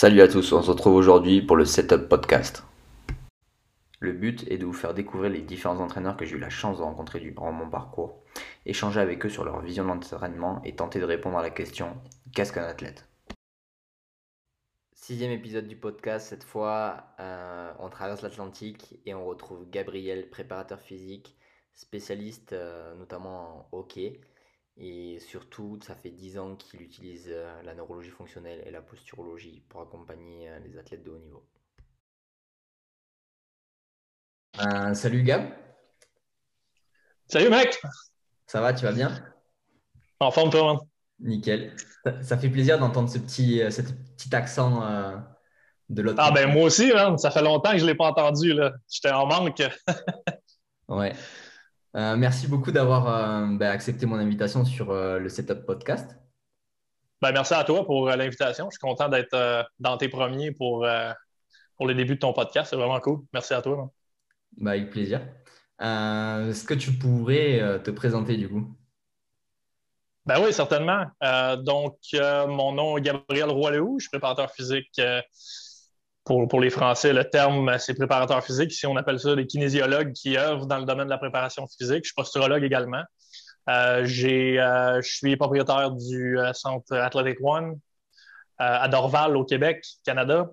Salut à tous, on se retrouve aujourd'hui pour le Setup Podcast. Le but est de vous faire découvrir les différents entraîneurs que j'ai eu la chance de rencontrer durant mon parcours, échanger avec eux sur leur vision de l'entraînement et tenter de répondre à la question qu'est-ce qu'un athlète? Sixième épisode du podcast, cette fois euh, on traverse l'Atlantique et on retrouve Gabriel, préparateur physique, spécialiste euh, notamment en hockey. Et surtout, ça fait 10 ans qu'il utilise euh, la neurologie fonctionnelle et la posturologie pour accompagner les athlètes de haut niveau. salut Gab. Salut mec. Ça va, tu vas bien? En forme toi Nickel. Ça, fait plaisir d'entendre ce petit, ce petit accent de l'autre. Ah ben moi aussi, ça fait longtemps que je ne l'ai pas entendu. J'étais en manque. ouais. Euh, merci beaucoup d'avoir euh, ben, accepté mon invitation sur euh, le Setup Podcast. Ben, merci à toi pour l'invitation. Je suis content d'être dans tes premiers pour, pour les débuts de ton podcast. C'est vraiment cool. Merci à toi. Ben, avec plaisir. Est-ce que tu pourrais te présenter du coup? Ben oui, certainement. donc, mon nom est Gabriel Roy-Lehoux. Je suis préparateur physique pour, les Français, le terme, c'est préparateur physique. Ici, on appelle ça des kinésiologues qui œuvrent dans le domaine de la préparation physique. Je suis posturologue également. Euh, euh, je suis propriétaire du euh, centre Athletic One à Dorval, au Québec, Canada.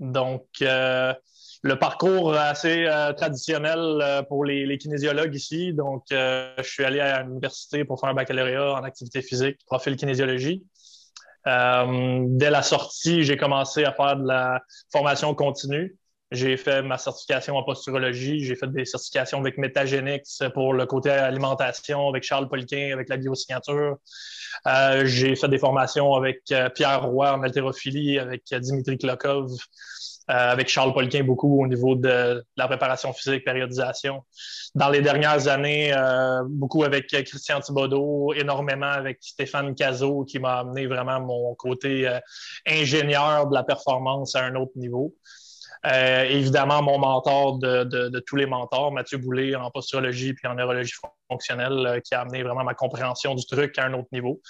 Donc, le parcours assez traditionnel pour les, les, kinésiologues ici. Donc, je suis allé à l'université pour faire un baccalauréat en activité physique, profil kinésiologie. Euh, dès la sortie, j'ai commencé à faire de la formation continue. J'ai fait ma certification en posturologie. J'ai fait des certifications avec Metagenics pour le côté alimentation, avec Charles Poliquin, avec la biosignature. Euh, j'ai fait des formations avec euh, Pierre Roy en haltérophilie, avec Dimitri Klokov, avec Charles Poliquin beaucoup au niveau de, la préparation physique, périodisation. Dans les dernières années, euh, beaucoup avec Christian Thibodeau, énormément avec Stéphane Cazot qui m'a amené vraiment mon côté euh, ingénieur de la performance à un autre niveau. évidemment, mon mentor de, de, tous les mentors, Mathieu Boulay en posturologie puis en neurologie fonctionnelle, qui a amené vraiment ma compréhension du truc à un autre niveau.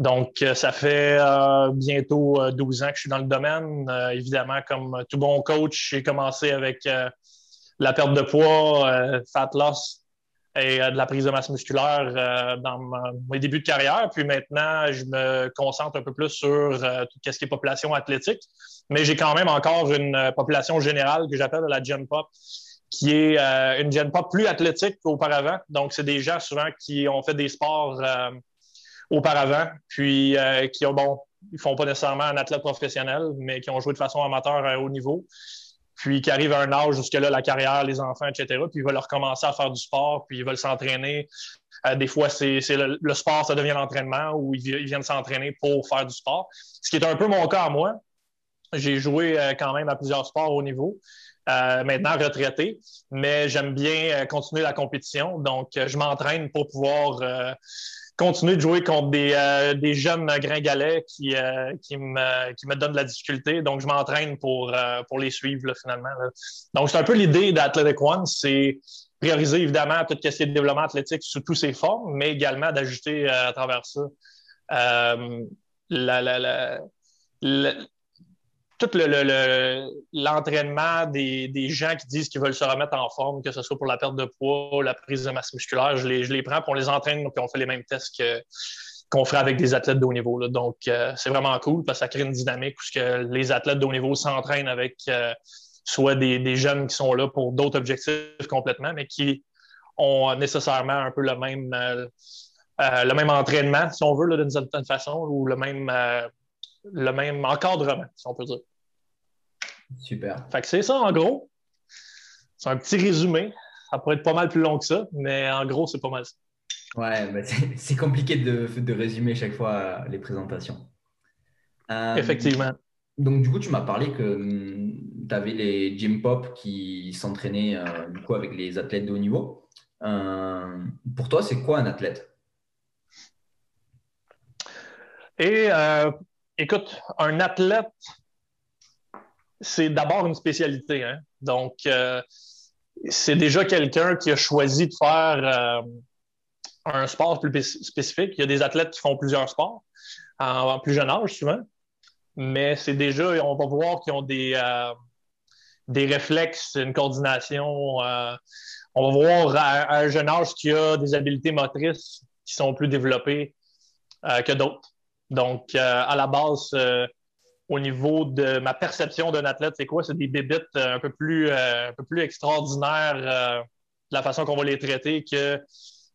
Donc, euh, ça fait euh, bientôt 12 euh, ans que je suis dans le domaine. évidemment, comme tout bon coach, j'ai commencé avec la perte de poids, fat loss et de la prise de masse musculaire dans mes débuts de carrière. Puis maintenant, je me concentre un peu plus sur tout ce qui est population athlétique. Mais j'ai quand même encore une population générale que j'appelle la Gen Pop, qui est une Gen Pop plus athlétique qu'auparavant. Donc, c'est des gens souvent qui ont fait des sports auparavant, puis euh, qui ont, bon, ils font pas nécessairement un athlète professionnel, mais qui ont joué de façon amateur à haut niveau, puis qui arrivent à un âge jusque là, la carrière, les enfants, etc., puis ils veulent recommencer à faire du sport, puis ils veulent s'entraîner. Euh, des fois, c'est le, sport, ça devient l'entraînement, ou ils, viennent s'entraîner pour faire du sport. Ce qui est un peu mon cas à moi. J'ai joué euh, quand même à plusieurs sports au niveau. maintenant retraité, mais j'aime bien continuer la compétition. Donc, je m'entraîne pour pouvoir continuer de jouer contre des, euh, des jeunes gringalets qui, euh, qui, me, qui me donnent de la difficulté. Donc, je m'entraîne pour, euh, pour les suivre finalement. Donc, c'est un peu l'idée d'Athletic One, c'est prioriser évidemment tout ce qui est développement athlétique sous toutes ses formes, mais également d'ajouter à travers ça la, la, la, tout l'entraînement des, gens qui disent qu'ils veulent se remettre en forme, que ce soit pour la perte de poids, la prise de masse musculaire, je les, je les prends, puis on les entraîne, puis on fait les mêmes tests qu'on ferait avec des athlètes de haut niveau. Donc, euh, c'est vraiment cool parce que ça crée une dynamique où que les athlètes de haut niveau s'entraînent avec euh, soit des, jeunes qui sont là pour d'autres objectifs complètement, mais qui ont nécessairement un peu le même, euh, le même entraînement, si on veut, d'une certaine façon, ou le même, le même encadrement, si on peut dire. Super. Fait que c'est ça, en gros. C'est un petit résumé. Ça pourrait être pas mal plus long que ça, mais en gros, c'est pas mal ça. Ouais, c'est compliqué de, de, résumer chaque fois euh, les présentations. Euh, Effectivement. Donc, du coup, tu m'as parlé que hum, tu avais les gym pop qui s'entraînaient euh, du coup avec les athlètes de haut niveau. pour toi, c'est quoi un athlète? Et écoute, un athlète, c'est d'abord une spécialité. Hein. Donc, euh, c'est déjà quelqu'un qui a choisi de faire euh, un sport plus spécifique. Il y a des athlètes qui font plusieurs sports en, plus jeune âge, souvent. mais c'est déjà, on va voir qu'ils ont des, euh, des réflexes, une coordination. On va voir un jeune âge qu'il y a des habiletés motrices qui sont plus développées que d'autres. Donc, à la base, au niveau de ma perception d'un athlète, c'est quoi? C'est des bébites un peu plus, un peu plus extraordinaires de la façon qu'on va les traiter que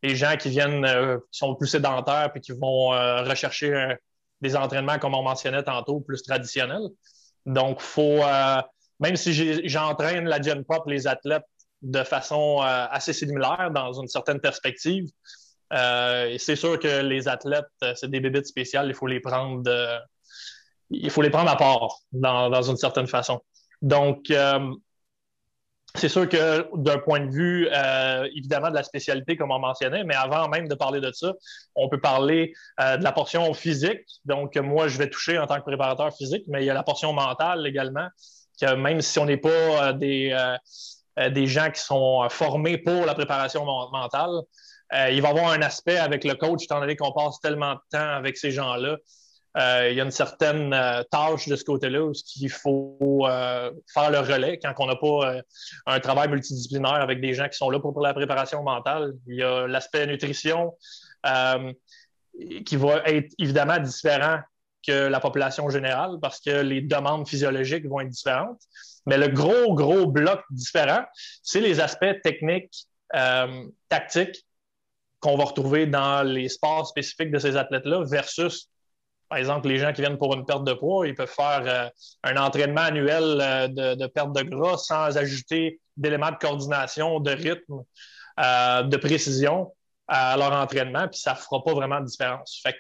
les gens qui viennent, qui sont plus sédentaires et qui vont rechercher des entraînements, comme on mentionnait tantôt, plus traditionnels. Donc, faut, euh, même si j'entraîne la Gen Pop, les athlètes, de façon euh, assez similaire dans une certaine perspective, euh, c'est sûr que les athlètes, c'est des bébites spéciales, il faut les prendre, il faut les prendre à part dans, une certaine façon. Donc, c'est sûr que d'un point de vue, euh, évidemment, de la spécialité, comme on mentionnait, mais avant même de parler de ça, on peut parler euh, de la portion physique. Donc, moi, je vais toucher en tant que préparateur physique, mais il y a la portion mentale également, que même si on n'est pas euh, des, des gens qui sont formés pour la préparation mentale, il va y avoir un aspect avec le coach, étant donné qu'on passe tellement de temps avec ces gens-là, euh, il y a une certaine euh, tâche de ce côté-là où il faut euh, faire le relais quand on n'a pas un travail multidisciplinaire avec des gens qui sont là pour, la préparation mentale. Il y a l'aspect nutrition qui va être évidemment différent que la population générale parce que les demandes physiologiques vont être différentes. Mais le gros, gros bloc différent, c'est les aspects techniques, tactiques qu'on va retrouver dans les sports spécifiques de ces athlètes-là versus par exemple, les gens qui viennent pour une perte de poids, ils peuvent faire euh, un entraînement annuel euh, de, perte de gras sans ajouter d'éléments de coordination, de rythme, euh, de précision à leur entraînement, puis ça ne fera pas vraiment de différence. Fait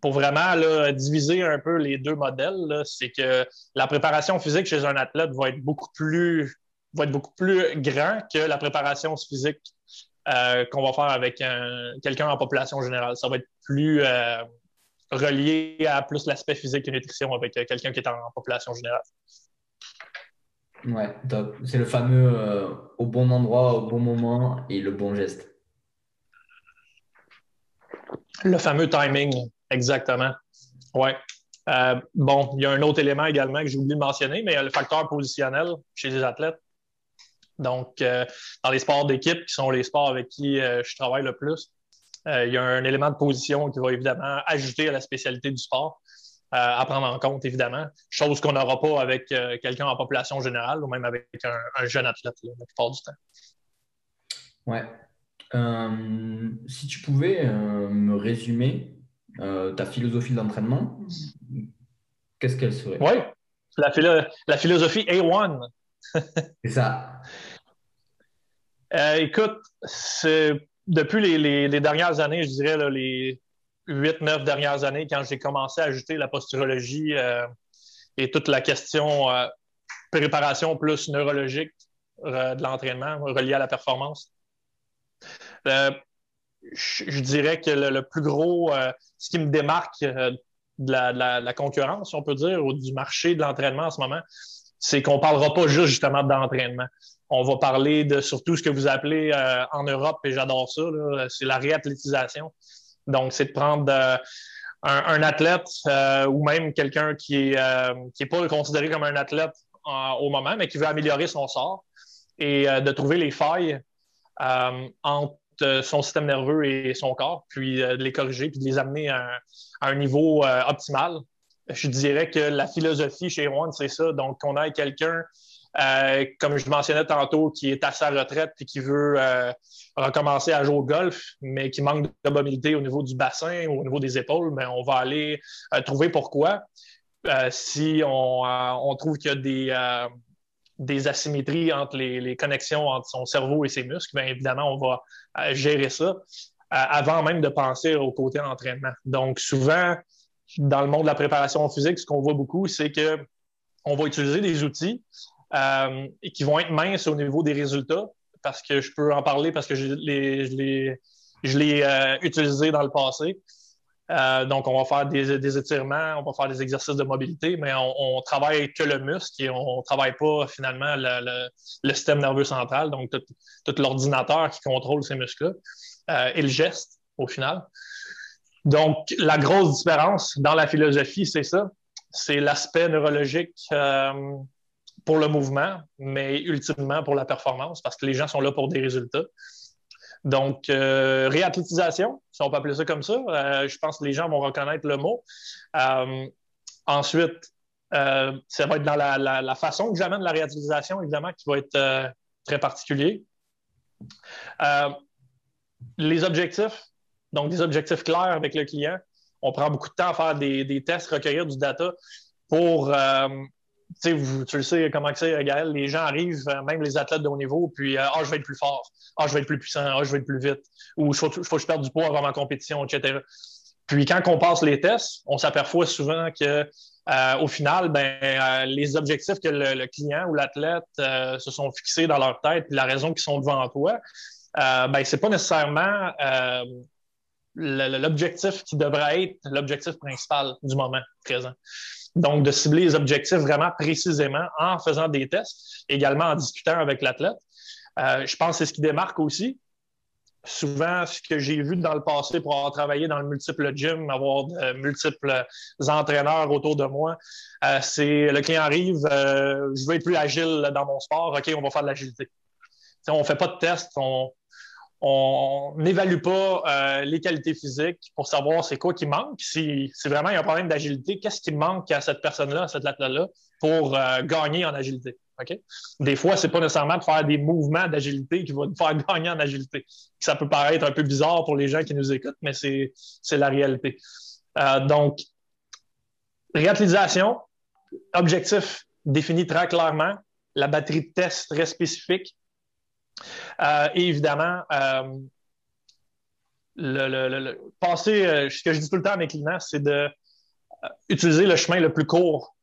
pour vraiment diviser un peu les deux modèles, c'est que la préparation physique chez un athlète va être beaucoup plus, va être beaucoup plus grand que la préparation physique qu'on va faire avec quelqu'un en population générale. Ça va être plus relié à plus l'aspect physique et nutrition avec euh, quelqu'un qui est en, population générale. Ouais, top. C'est le fameux euh, au bon endroit, au bon moment et le bon geste. Le fameux timing, exactement. Ouais. Euh, bon, il y a un autre élément également que j'ai oublié de mentionner, mais il y a le facteur positionnel chez les athlètes. Donc, dans les sports d'équipe, qui sont les sports avec qui je travaille le plus, il y a un élément de position qui va évidemment ajouter à la spécialité du sport. Euh, à prendre en compte, évidemment. Chose qu'on n'aura pas avec euh, quelqu'un en population générale ou même avec un, jeune athlète la plupart du temps. Ouais. si tu pouvais me résumer ta philosophie d'entraînement, qu'est-ce qu'elle serait? Oui, la, la philosophie A1. C'est ça. écoute, c'est depuis les, dernières années, je dirais les huit, neuf dernières années, quand j'ai commencé à ajouter la posturologie euh, et toute la question euh, préparation plus neurologique euh, de l'entraînement relié à la performance, je, dirais que le, plus gros, ce qui me démarque de la, concurrence, on peut dire, ou du marché de l'entraînement en ce moment, c'est qu'on ne parlera pas juste justement d'entraînement. On va parler de surtout ce que vous appelez euh, en Europe, et j'adore ça, c'est la réathlétisation. Donc, c'est de prendre euh, un, athlète euh, ou même quelqu'un qui n'est pas considéré comme un athlète au moment, mais qui veut améliorer son sort et de trouver les failles entre son système nerveux et son corps, puis de les corriger, puis de les amener à, un niveau optimal. Je dirais que la philosophie chez One, c'est ça. Donc, on a quelqu'un comme je mentionnais tantôt, qui est à sa retraite et qui veut euh, recommencer à jouer au golf, mais qui manque de mobilité au niveau du bassin ou au niveau des épaules, mais on va aller euh, trouver pourquoi. si on, trouve qu'il y a des, des asymétries entre les, connexions entre son cerveau et ses muscles, bien évidemment, on va gérer ça avant même de penser au côté entraînement. Donc, souvent, dans le monde de la préparation physique, ce qu'on voit beaucoup, c'est que on va utiliser des outils euh, et qui vont être minces au niveau des résultats, parce que je peux en parler parce que je l'ai, euh, utilisé dans le passé. Euh, donc, on va faire des, étirements, on va faire des exercices de mobilité, mais on, travaille que le muscle et on ne travaille pas finalement le, système nerveux central, donc tout, l'ordinateur qui contrôle ces muscles-là et le geste au final. Donc, la grosse différence dans la philosophie, c'est ça c'est l'aspect neurologique euh, pour le mouvement, mais ultimement pour la performance, parce que les gens sont là pour des résultats. Donc, euh, réathlétisation, si on peut appeler ça comme ça, euh, je pense que les gens vont reconnaître le mot. ensuite, ça va être dans la, façon que j'amène la réathlétisation, évidemment, qui va être très particulier. les objectifs, donc des objectifs clairs avec le client on prend beaucoup de temps à faire des, tests, recueillir du data pour. Euh, tu le sais comment c'est, Gaël, les gens arrivent, euh, même les athlètes de haut niveau, puis euh, Ah, je vais être plus fort, Ah, je vais être plus puissant, Ah, je vais être plus vite, ou il faut, que je perde du poids avant ma compétition, etc. Puis quand on passe les tests, on s'aperçoit souvent que au final, ben, les objectifs que le, client ou l'athlète se sont fixés dans leur tête, puis la raison qu'ils sont devant toi, ben, c'est pas nécessairement l'objectif qui devrait être l'objectif principal du moment présent. Donc, de cibler les objectifs vraiment précisément en faisant des tests, également en discutant avec l'athlète. Euh, je pense que c'est ce qui démarque aussi. Souvent, ce que j'ai vu dans le passé pour avoir travaillé dans le multiple gym, avoir de multiples entraîneurs autour de moi, euh, c'est le client arrive, euh, je veux être plus agile dans mon sport, OK, on va faire de l'agilité. On ne fait pas de tests, on, on n'évalue pas euh, les qualités physiques pour savoir c'est quoi qui manque. Si, vraiment il y a un problème d'agilité, qu'est-ce qui manque à cette personne-là, à cette athlète-là, pour euh, gagner en agilité? Des fois, ce n'est pas nécessairement de faire des mouvements d'agilité qui vont nous faire gagner en agilité. Ça peut paraître un peu bizarre pour les gens qui nous écoutent, mais c'est la réalité. Euh, donc, réutilisation, objectif défini très clairement, la batterie de test très spécifique, euh, et évidemment, euh, le, passer, euh, ce que je dis tout le temps à mes clients, c'est d'utiliser le chemin le plus court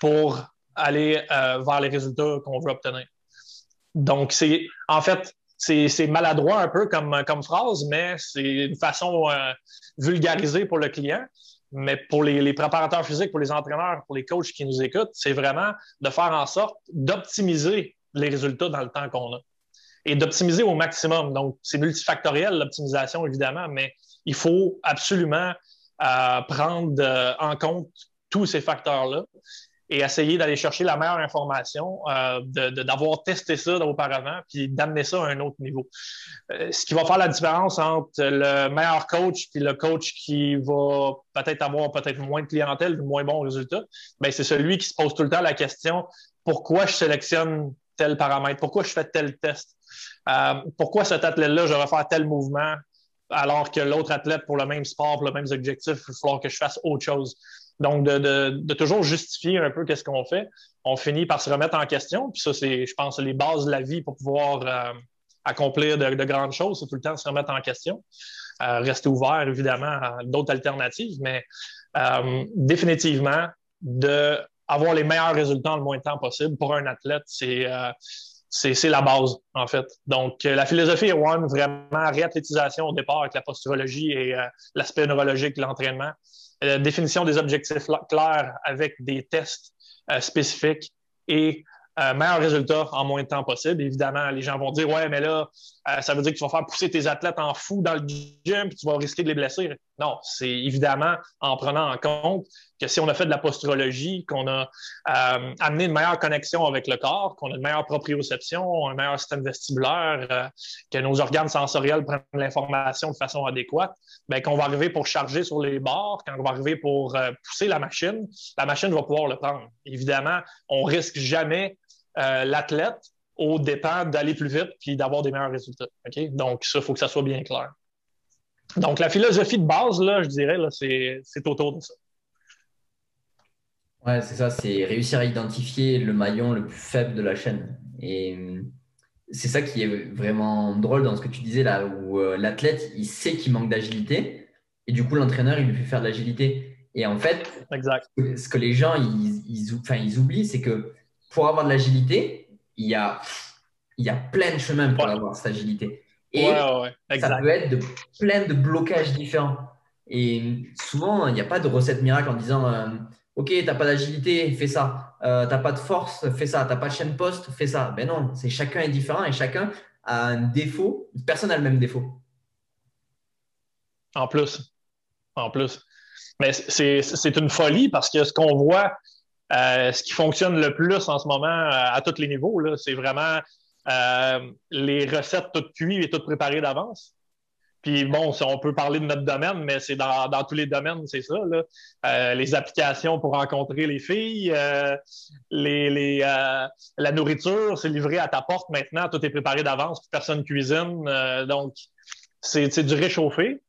pour aller vers les résultats qu'on veut obtenir. Donc, c'est en fait, c'est maladroit un peu comme, phrase, mais c'est une façon vulgarisée pour le client. Mais pour les, les, préparateurs physiques, pour les entraîneurs, pour les coachs qui nous écoutent, c'est vraiment de faire en sorte d'optimiser les résultats dans le temps qu'on a et d'optimiser au maximum. Donc, c'est multifactoriel, l'optimisation, évidemment, mais il faut absolument euh, prendre euh, en compte tous ces facteurs-là et essayer d'aller chercher la meilleure information, euh, d'avoir testé ça auparavant, puis d'amener ça à un autre niveau. ce qui va faire la différence entre le meilleur coach et le coach qui va peut-être avoir peut-être moins de clientèle, moins bon résultat, ben c'est celui qui se pose tout le temps la question pourquoi je sélectionne tel paramètre, pourquoi je fais tel test? Euh, pourquoi cet athlète-là, je vais faire tel mouvement alors que l'autre athlète pour le même sport, pour le même objectif, il va falloir que je fasse autre chose? Donc, de, toujours justifier un peu qu'est-ce qu'on fait, on finit par se remettre en question. Puis ça, c'est, je pense, les bases de la vie pour pouvoir euh, accomplir de, grandes choses, c'est tout le temps se remettre en question. Euh, rester ouvert, évidemment, à d'autres alternatives, mais définitivement, de avoir les meilleurs résultats le moins de temps possible pour un athlète, c'est c'est la base, en fait. Donc, euh, la philosophie One, vraiment réathlétisation au départ avec la posturologie et euh, l'aspect neurologique de l'entraînement. Euh, définition des objectifs clairs avec des tests spécifiques et meilleur résultat en moins de temps possible. Évidemment, les gens vont dire Ouais, mais là, ça veut dire que tu vas faire pousser tes athlètes en fou dans le gym et tu vas risquer de les blesser. Non, c'est évidemment en prenant en compte que si on a fait de la posturologie, qu'on a euh, amené une meilleure connexion avec le corps, qu'on a une meilleure proprioception, un meilleur système vestibulaire, euh, que nos organes sensoriels prennent l'information de façon adéquate, bien, qu'on va arriver pour charger sur les bords, quand on va arriver pour euh, pousser la machine, la machine va pouvoir le prendre. Évidemment, on risque jamais l'athlète au dépend d'aller plus vite puis d'avoir des meilleurs résultats. Donc, ça, il faut que ça soit bien clair. Donc, la philosophie de base, là, je dirais, là, c'est, c'est autour de ça. Ouais, c'est ça, c'est réussir à identifier le maillon le plus faible de la chaîne. Et hum, c'est ça qui est vraiment drôle dans ce que tu disais là, où euh, l'athlète, il sait qu'il manque d'agilité, et du coup, l'entraîneur, il lui fait faire de l'agilité. Et en fait, exact. ce que les gens, ils, ils, enfin, ils oublient, c'est que pour avoir de l'agilité, il y a, il y a plein de chemins pour avoir cette agilité. Et ça peut être de plein de blocages différents. Et souvent, il n'y a pas de recette miracle en disant euh, Ok, tu n'as pas d'agilité, fais ça. Euh, tu n'as pas de force, fais ça. Tu n'as pas de chaîne poste, fais ça. Ben non, c'est chacun est différent et chacun a un défaut. Personne n'a le même défaut. En plus. En plus. Mais c'est une folie parce que ce qu'on voit, euh, ce qui fonctionne le plus en ce moment à tous les niveaux, c'est vraiment les recettes toutes cuites et toutes préparées d'avance. Puis bon, on peut parler de notre domaine, mais c'est dans, tous les domaines, c'est ça. Euh, les applications pour rencontrer les filles, euh, les, euh, la nourriture, c'est livré à ta porte maintenant, tout est préparé d'avance, personne cuisine. donc, c'est du réchauffé.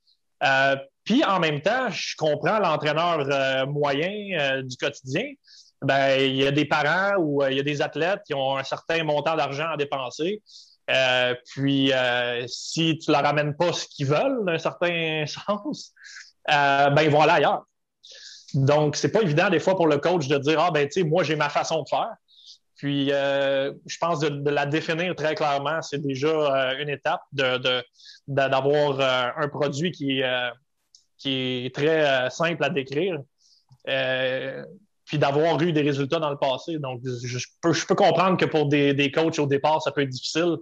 puis en même temps, je comprends l'entraîneur moyen du quotidien. Ben, il y a des parents ou il y a des athlètes qui ont un certain montant d'argent à dépenser. Euh, puis, euh, si tu leur ramènes pas ce qu'ils veulent, d'un certain sens, euh, ben, ils vont aller ailleurs. Donc, c'est pas évident des fois pour le coach de dire Ah, ben, tu sais, moi, j'ai ma façon de faire. Puis, je pense de, la définir très clairement, c'est déjà une étape d'avoir de, un produit qui, qui est très simple à décrire puis d'avoir eu des résultats dans le passé. Donc, je, peux, comprendre que pour des, des, coachs au départ, ça peut être difficile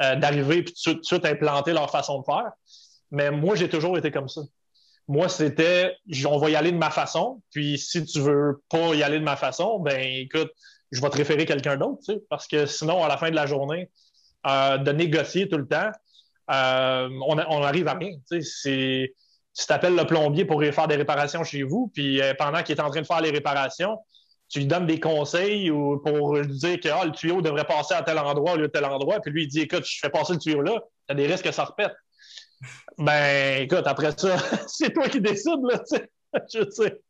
euh, d'arriver et tout, de suite implanter leur façon de faire. Mais moi, j'ai toujours été comme ça. Moi, c'était, on va y aller de ma façon. Puis, si tu veux pas y aller de ma façon, ben écoute, je vais te référer quelqu'un d'autre, tu sais, parce que sinon, à la fin de la journée, euh, de négocier tout le temps, euh, on, on, arrive à rien. Tu sais, tu t'appelles le plombier pour faire des réparations chez vous, puis euh, pendant qu'il est en train de faire les réparations, tu lui donnes des conseils ou pour lui dire que ah, le tuyau devrait passer à tel endroit au lieu de tel endroit, puis lui il dit écoute, je fais passer le tuyau là, tu as des risques que ça repète. Ben écoute, après ça, c'est toi qui décides, là, je sais.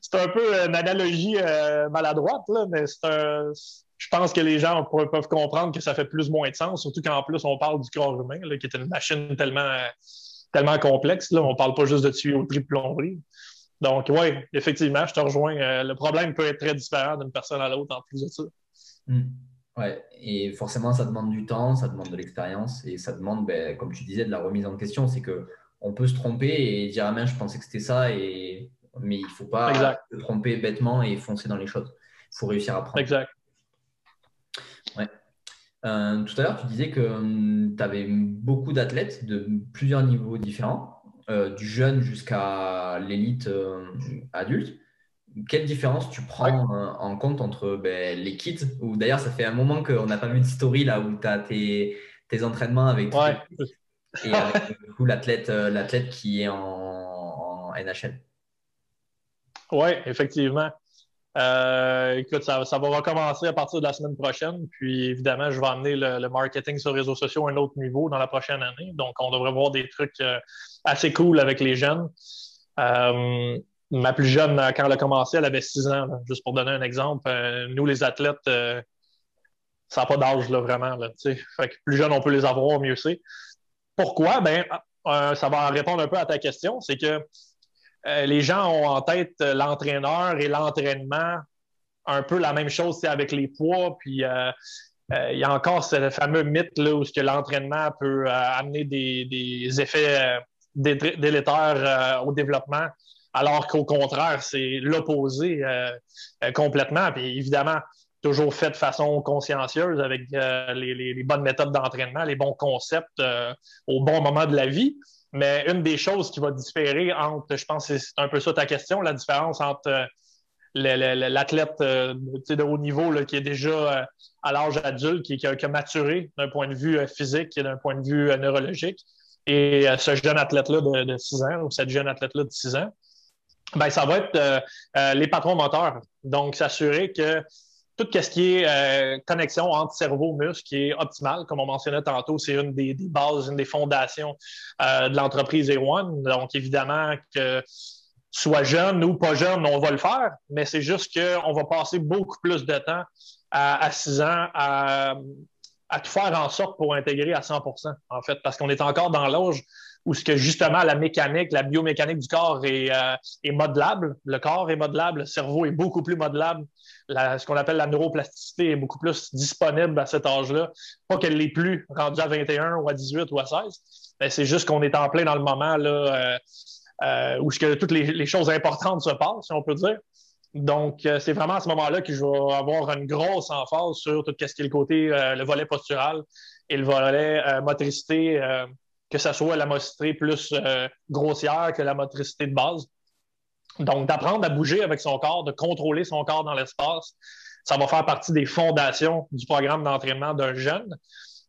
C'est un peu une analogie euh, maladroite, là, mais c'est un, je pense que les gens peuvent comprendre que ça fait plus ou moins de sens, surtout qu'en plus on parle du corps humain, là, qui est une machine tellement tellement complexe. Là. On ne parle pas juste de tuyauterie de plomberie. Donc, oui, effectivement, je te rejoins. Euh, le problème peut être très différent d'une personne à l'autre en plus de ça. Hmm. Oui, et forcément, ça demande du temps, ça demande de l'expérience et ça demande, ben, comme tu disais, de la remise en question. C'est qu'on peut se tromper et dire Ah, mais je pensais que c'était ça, et... mais il ne faut pas se tromper bêtement et foncer dans les choses. Il faut réussir à apprendre. Exact. Euh, tout à l'heure, tu disais que hum, tu avais beaucoup d'athlètes de plusieurs niveaux différents, euh, du jeune jusqu'à l'élite euh, adulte. Quelle différence tu prends en compte entre ben, les kids, ou d'ailleurs ça fait un moment qu'on n'a pas vu de story là où tu as tes, entraînements avec et avec l'athlète, l'athlète qui est en, en NHL. Oui, effectivement. Euh, écoute, ça, va recommencer à partir de la semaine prochaine. Puis évidemment, je vais amener le, marketing sur les réseaux sociaux à un autre niveau dans la prochaine année. Donc, on devrait voir des trucs euh, assez cool avec les jeunes. Euh, ma plus jeune, quand elle a commencé, elle avait 6 ans. juste pour donner un exemple. nous, les athlètes, ça n'a pas d'âge, là, vraiment. Plus jeune on peut les avoir, mieux c'est. Pourquoi? Ben, ça va répondre un peu à ta question. C'est que euh, les gens ont en tête euh, l'entraîneur et l'entraînement un peu la même chose avec les poids. Puis euh, il y a encore ce fameux mythe là, où l'entraînement peut amener des, effets délétères au développement, alors qu'au contraire, c'est l'opposé complètement. Puis évidemment, toujours fait de façon consciencieuse avec les, bonnes méthodes d'entraînement, les bons concepts au bon moment de la vie. Mais une des choses qui va différer entre, je pense c'est un peu ça ta question, la différence entre euh, l'athlète euh, de haut niveau qui est déjà euh, à l'âge adulte, qui, a, maturé d'un point de vue physique et d'un point de vue neurologique, et ce jeune athlète-là de, 6 ans ou cette jeune athlète-là de 6 ans, ben, ça va être les patrons moteurs. Donc, s'assurer que tout ce qui est euh, connexion entre cerveau-muscle qui est optimale, comme on mentionnait tantôt, c'est une des, bases, une des fondations euh, de l'entreprise A1. Donc, évidemment, que soit jeune ou pas jeune, on va le faire, mais c'est juste qu'on va passer beaucoup plus de temps à, 6 ans à, tout faire en sorte pour intégrer à 100% en fait, parce qu'on est encore dans l'âge où ce que justement la mécanique, la biomécanique du corps est, euh, est modelable. Le corps est modelable, le cerveau est beaucoup plus modelable ce qu'on appelle la neuroplasticité est beaucoup plus disponible à cet âge-là. Pas qu'elle l'est plus rendue à 21 ou à 18 ou à 16, mais c'est juste qu'on est en plein dans le moment euh, euh, où que toutes les, choses importantes se passent, si on peut dire. Donc, euh, c'est vraiment à ce moment-là que je vais avoir une grosse emphase sur tout ce qui est le côté, le volet postural et le volet motricité, que ce soit la motricité plus grossière que la motricité de base. Donc, d'apprendre à bouger avec son corps, de contrôler son corps dans l'espace, ça va faire partie des fondations du programme d'entraînement d'un jeune.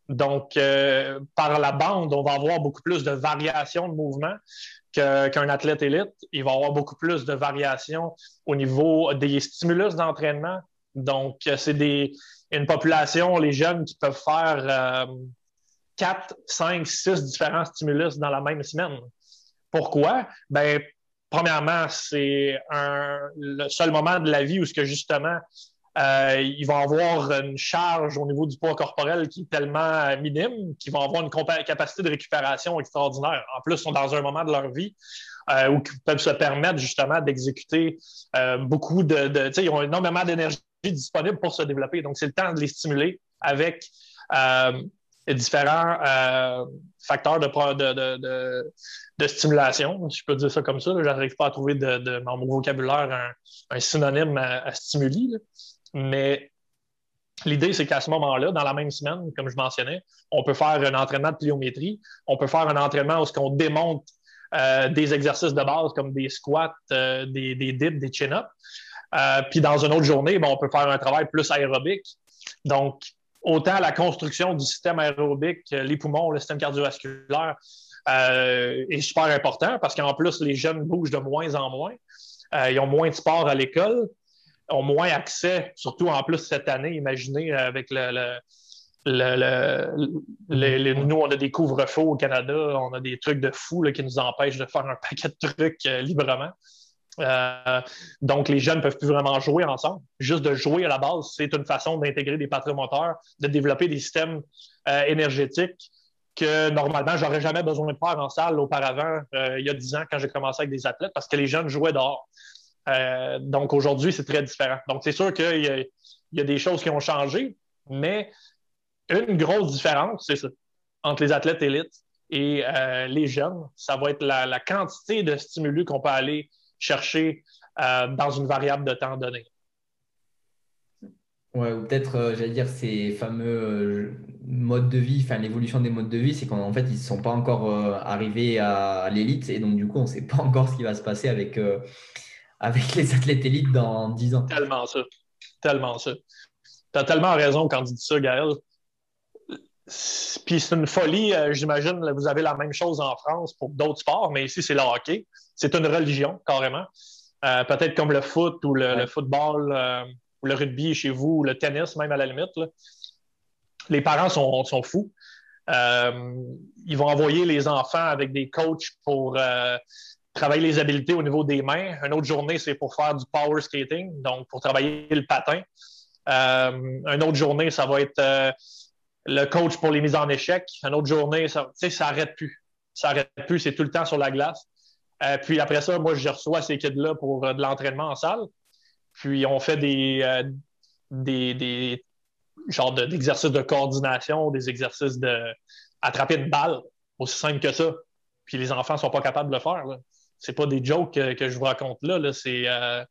Donc, euh, par la bande, on va avoir beaucoup plus de variations de mouvement qu'un athlète élite. Il va avoir beaucoup plus de variations au niveau des stimulus d'entraînement. Donc, c'est une population, les jeunes, qui peuvent faire 4, 5, 6 différents stimulus dans la même semaine. Pourquoi? Ben, premièrement, c'est le seul moment de la vie où ce que justement euh, ils vont avoir une charge au niveau du poids corporel qui est tellement minime qu'ils vont avoir une capacité de récupération extraordinaire. En plus, ils sont dans un moment de leur vie euh, où ils peuvent se permettre justement d'exécuter euh, beaucoup de, de ils ont énormément d'énergie disponible pour se développer. Donc, c'est le temps de les stimuler avec différents facteurs de, de, de, stimulation, je peux dire ça comme ça. Je n'arrive pas à trouver de, dans mon vocabulaire un, synonyme à, stimuli. Mais l'idée, c'est qu'à ce moment-là, dans la même semaine, comme je mentionnais, on peut faire un entraînement de pliométrie, on peut faire un entraînement où on démonte euh, des exercices de base comme des squats, euh, des, des, dips, des chin-ups. Euh, puis dans une autre journée, on peut faire un travail plus aérobique. Donc, autant la construction du système aérobique, les poumons, le système cardiovasculaire est super important parce qu'en plus, les jeunes bougent de moins en moins. ils ont moins de sport à l'école ont moins accès, surtout en plus cette année, imaginez avec le, nous, on a des couvre-feux au Canada, on a des trucs de fou qui nous empêchent de faire un paquet de trucs euh, librement. Euh, donc, les jeunes ne peuvent plus vraiment jouer ensemble. Juste de jouer à la base, c'est une façon d'intégrer des patrimoteurs, de développer des systèmes euh, énergétiques que normalement, j'aurais jamais besoin de faire en salle auparavant, il y a dix ans, quand j'ai commencé avec des athlètes, parce que les jeunes jouaient dehors. Euh, donc aujourd'hui, c'est très différent. Donc c'est sûr qu'il y, a des choses qui ont changé, mais une grosse différence, c'est ça, entre les athlètes élites et euh, les jeunes, ça va être la, quantité de stimulus qu'on peut aller chercher euh, dans une variable de temps donné. Ouais, ou peut-être, j'allais dire, ces fameux modes de vie, enfin l'évolution des modes de vie, c'est qu'en fait, ils ne sont pas encore arrivés à, l'élite et donc du coup, on ne sait pas encore ce qui va se passer avec avec les athlètes élites dans 10 ans. Tellement ça. Tellement ça. Tu as tellement raison quand tu dis ça, Gaël. Puis c'est une folie, euh, j'imagine, vous avez la même chose en France pour d'autres sports, mais ici, c'est le hockey. C'est une religion, carrément. Euh, peut-être comme le foot ou le, football euh, ou le rugby chez vous ou le tennis, même à la limite. Les parents sont, sont fous. ils vont envoyer les enfants avec des coachs pour travailler les habiletés au niveau des mains. Une autre journée, c'est pour faire du power skating, donc pour travailler le patin. Une autre journée, ça va être le coach pour les mises en échec. Une autre journée, ça n'arrête plus. Ça n'arrête plus, c'est tout le temps sur la glace. Euh, puis après ça, moi, je reçois ces kids-là pour de l'entraînement en salle. Puis on fait des, des, des genres d'exercices de, coordination, des exercices de attraper une balle, aussi simple que ça. Puis les enfants ne sont pas capables de le faire. Là c'est pas des jokes que, je vous raconte là. Euh,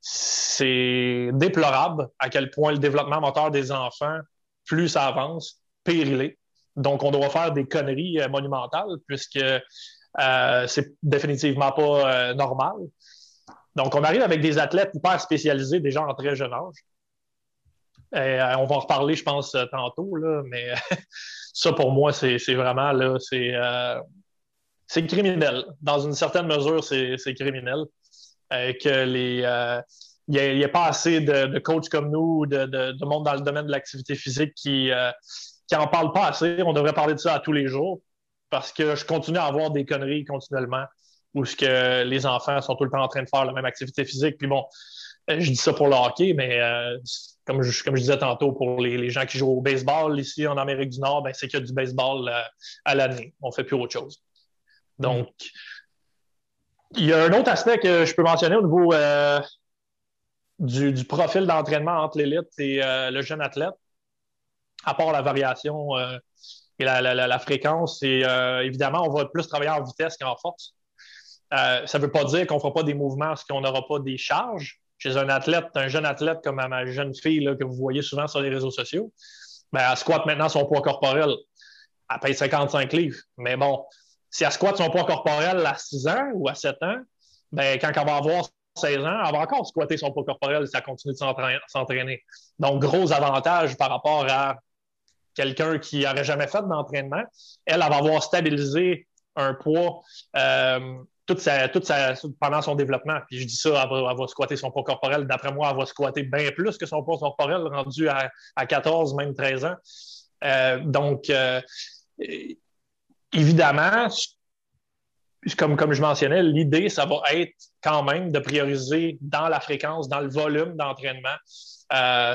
c'est, déplorable à quel point le développement moteur des enfants, plus ça avance, pire il est. Donc, on doit faire des conneries euh, monumentales puisque euh, c'est définitivement pas normal. Donc, on arrive avec des athlètes hyper spécialisés déjà en très jeune âge. on va en reparler, je pense, tantôt, là, mais ça, pour moi, c'est, vraiment là, c'est, criminel. Dans une certaine mesure, c'est criminel. Euh, les. Euh, il n'y a, pas assez de, coachs comme nous ou de, monde dans le domaine de l'activité physique qui n'en euh, parlent pas assez. On devrait parler de ça à tous les jours parce que je continue à avoir des conneries continuellement où ce que les enfants sont tout le temps en train de faire la même activité physique. Puis bon, je dis ça pour le hockey, mais comme, je, comme je disais tantôt, pour les, gens qui jouent au baseball ici en Amérique du Nord, ben, c'est qu'il y a du baseball à l'année. On ne fait plus autre chose. Donc, il y a un autre aspect que je peux mentionner au niveau euh, du, profil d'entraînement entre l'élite et euh, le jeune athlète, à part la variation euh, et la, fréquence. Et évidemment, on va plus travailler en vitesse qu'en force. ça ne veut pas dire qu'on ne fera pas des mouvements parce qu'on n'aura pas des charges. Chez un athlète, un jeune athlète comme ma jeune fille que vous voyez souvent sur les réseaux sociaux, ben, elle squatte maintenant son poids corporel. Elle paye 55 livres. Mais bon, si elle squatte son poids corporel à 6 ans ou à 7 ans, ben, quand elle va avoir 16 ans, elle va encore squatter son poids corporel si elle continue de s'entraîner. Donc, gros avantage par rapport à quelqu'un qui n'aurait jamais fait d'entraînement. Elle, va avoir stabilisé un poids euh, toute sa, toute sa, pendant son développement. Puis je dis ça, elle va, squatter son poids corporel. D'après moi, elle va squatter bien plus que son poids corporel rendu à, 14, même 13 ans. Euh, donc, euh, évidemment, comme, je mentionnais, l'idée, ça va être quand même de prioriser dans la fréquence, dans le volume d'entraînement, euh,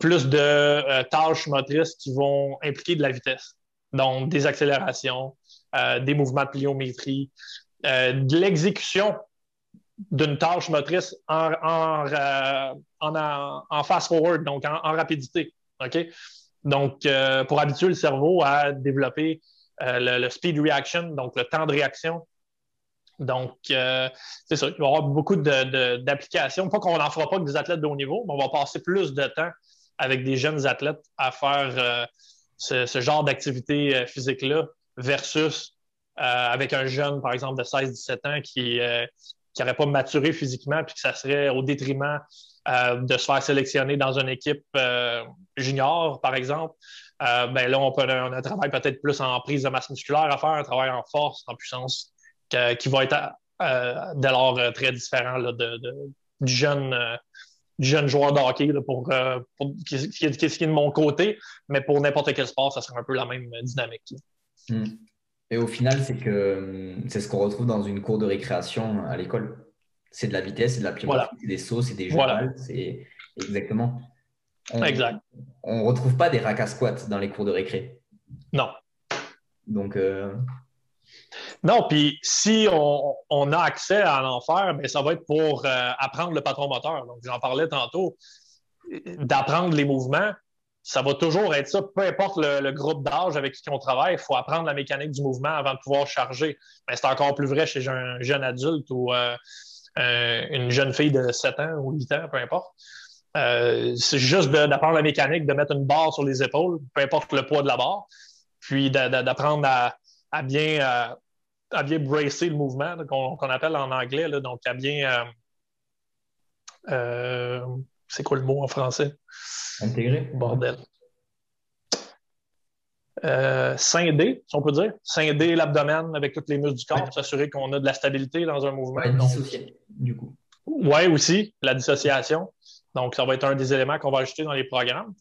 plus de tâches motrices qui vont impliquer de la vitesse. Donc, des accélérations, des mouvements de pliométrie, euh, de l'exécution d'une tâche motrice en, euh, fast-forward, donc en, rapidité. Donc, euh, pour habituer le cerveau à développer le, speed reaction, donc le temps de réaction. Donc, c'est ça. Il va y avoir beaucoup d'applications. Pas qu'on n'en fera pas que des athlètes de haut niveau, mais on va passer plus de temps avec des jeunes athlètes à faire ce, ce, genre d'activité physique-là versus euh, avec un jeune, par exemple, de 16-17 ans qui n'aurait euh, pas maturé physiquement, puis que ça serait au détriment euh, de se faire sélectionner dans une équipe junior, par exemple. ben là, on, peut, on a un travail peut-être plus en prise de masse musculaire à faire, un travail en force, en puissance, qui va être dès lors très différent de, du jeune jeune joueur de hockey pour, qui, est de mon côté, mais pour n'importe quel sport, ça serait un peu la même dynamique. Hmm. Et au final, c'est que hum, c'est ce qu'on retrouve dans une cour de récréation à l'école. C'est de la vitesse, c'est de la pliométrie, c'est des sauts, c'est des jeux c'est exactement. On, exact. On retrouve pas des rack à squat dans les cours de récré. Non. Donc. Euh, non, puis si on, a accès à en faire, ben, ça va être pour euh, apprendre le patron moteur. Donc, j'en parlais tantôt, d'apprendre les mouvements ça va toujours être ça, peu importe le, groupe d'âge avec qui on travaille, il faut apprendre la mécanique du mouvement avant de pouvoir charger. Mais c'est encore plus vrai chez un jeune adulte ou euh, une jeune fille de 7 ans ou 8 ans, peu importe. Euh, c'est juste d'apprendre la mécanique, de mettre une barre sur les épaules, peu importe le poids de la barre, puis d'apprendre à, bien, à bien bracer le mouvement, qu'on appelle en anglais, donc à bien. Euh, c'est quoi le mot en français? Intégré. Bordel. Euh, scinder, si on peut dire. Scinder l'abdomen avec tous les muscles du corps, s'assurer qu'on a de la stabilité dans un mouvement. dissocier, du coup. Oui, aussi, la dissociation. Donc, ça va être un des éléments qu'on va ajouter dans les programmes.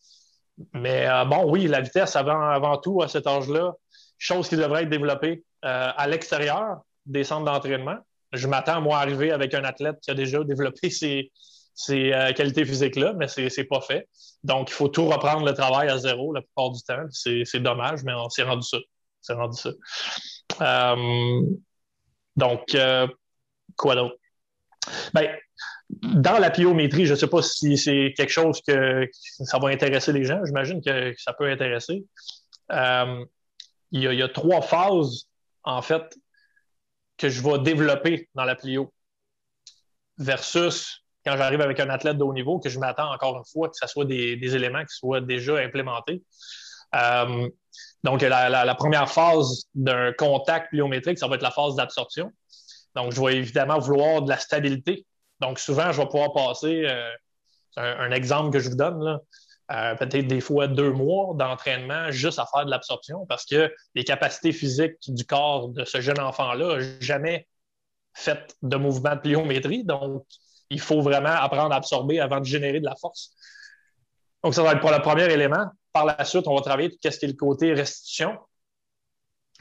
Mais euh, bon, oui, la vitesse avant, avant tout à cet âge-là, chose qui devrait être développée euh, à l'extérieur des centres d'entraînement. Je m'attends, moi, à arriver avec un athlète qui a déjà développé ses, ces euh, qualités physiques-là, mais c'est n'est pas fait. Donc, il faut tout reprendre le travail à zéro la plupart du temps. C'est dommage, mais on s'est rendu ça. C'est rendu ça. Euh, donc, quoi d'autre? Ben, dans la pliométrie, je ne sais pas si c'est quelque chose que ça va intéresser les gens. J'imagine que, ça peut intéresser. Il, y a, trois phases, en fait, que je vais développer dans la plio versus quand j'arrive avec un athlète de haut niveau, que je m'attends encore une fois que ce soit des, éléments qui soient déjà implémentés. Euh, donc, la, première phase d'un contact pliométrique, ça va être la phase d'absorption. Donc, je vais évidemment vouloir de la stabilité. Donc, souvent, je vais pouvoir passer euh, un, exemple que je vous donne, là, euh, peut-être des fois deux mois d'entraînement juste à faire de l'absorption parce que les capacités physiques du corps de ce jeune enfant-là n'ont jamais fait de mouvement de pliométrie. Donc, il faut vraiment apprendre à absorber avant de générer de la force. Donc, ça va être pour le premier élément. Par la suite, on va travailler tout ce qui est le côté restitution.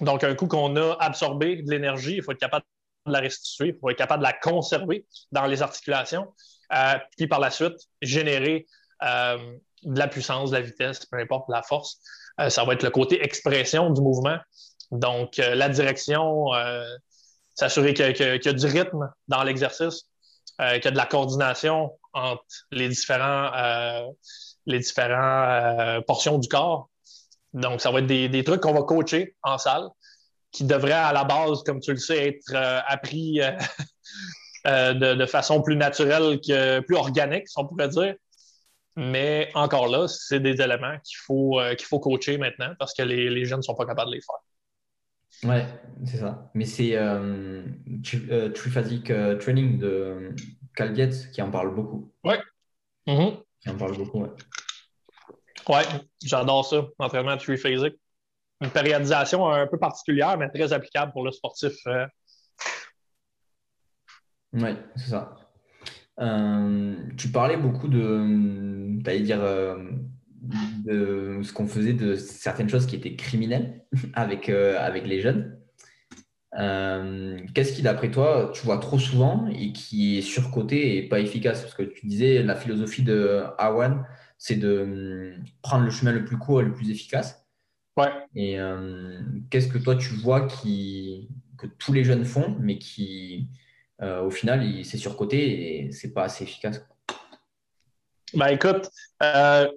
Donc, un coup qu'on a absorbé de l'énergie, il faut être capable de la restituer, il faut être capable de la conserver dans les articulations. Euh, puis par la suite, générer euh, de la puissance, de la vitesse, peu importe, la force. Euh, ça va être le côté expression du mouvement. Donc, la direction, s'assurer qu'il y, a du rythme dans l'exercice, euh, qu'il y a de la coordination entre les différents, euh, les différents euh, portions du corps. Donc, ça va être des, trucs qu'on va coacher en salle, qui devraient à la base, comme tu le sais, être appris de, façon plus naturelle, que, plus organique, si on pourrait dire. Mais encore là, c'est des éléments qu'il faut, qu'il faut coacher maintenant parce que les, les jeunes ne sont pas capables de les faire. Ouais, c'est ça. Mais c'est euh, Triphasic Training de Cal qui en parle beaucoup. Ouais. Mm-hmm. Qui en parle beaucoup, ouais. Ouais, j'adore ça, entraînement triphasic. Une périodisation un peu particulière, mais très applicable pour le sportif. Oui, c'est ça. Euh, tu parlais beaucoup de, dire, euh, de ce qu'on faisait de certaines choses qui étaient criminelles avec, euh, avec les jeunes. Qu'est-ce qui, d'après toi, tu vois trop souvent et qui est surcoté et pas efficace? Parce que tu disais, la philosophie de Awan, c'est de prendre le chemin le plus court et le plus efficace. Ouais. Et qu'est-ce que toi, tu vois qui, que tous les jeunes font, mais qui, euh, au final, c'est surcoté et c'est pas assez efficace. Ben écoute, euh,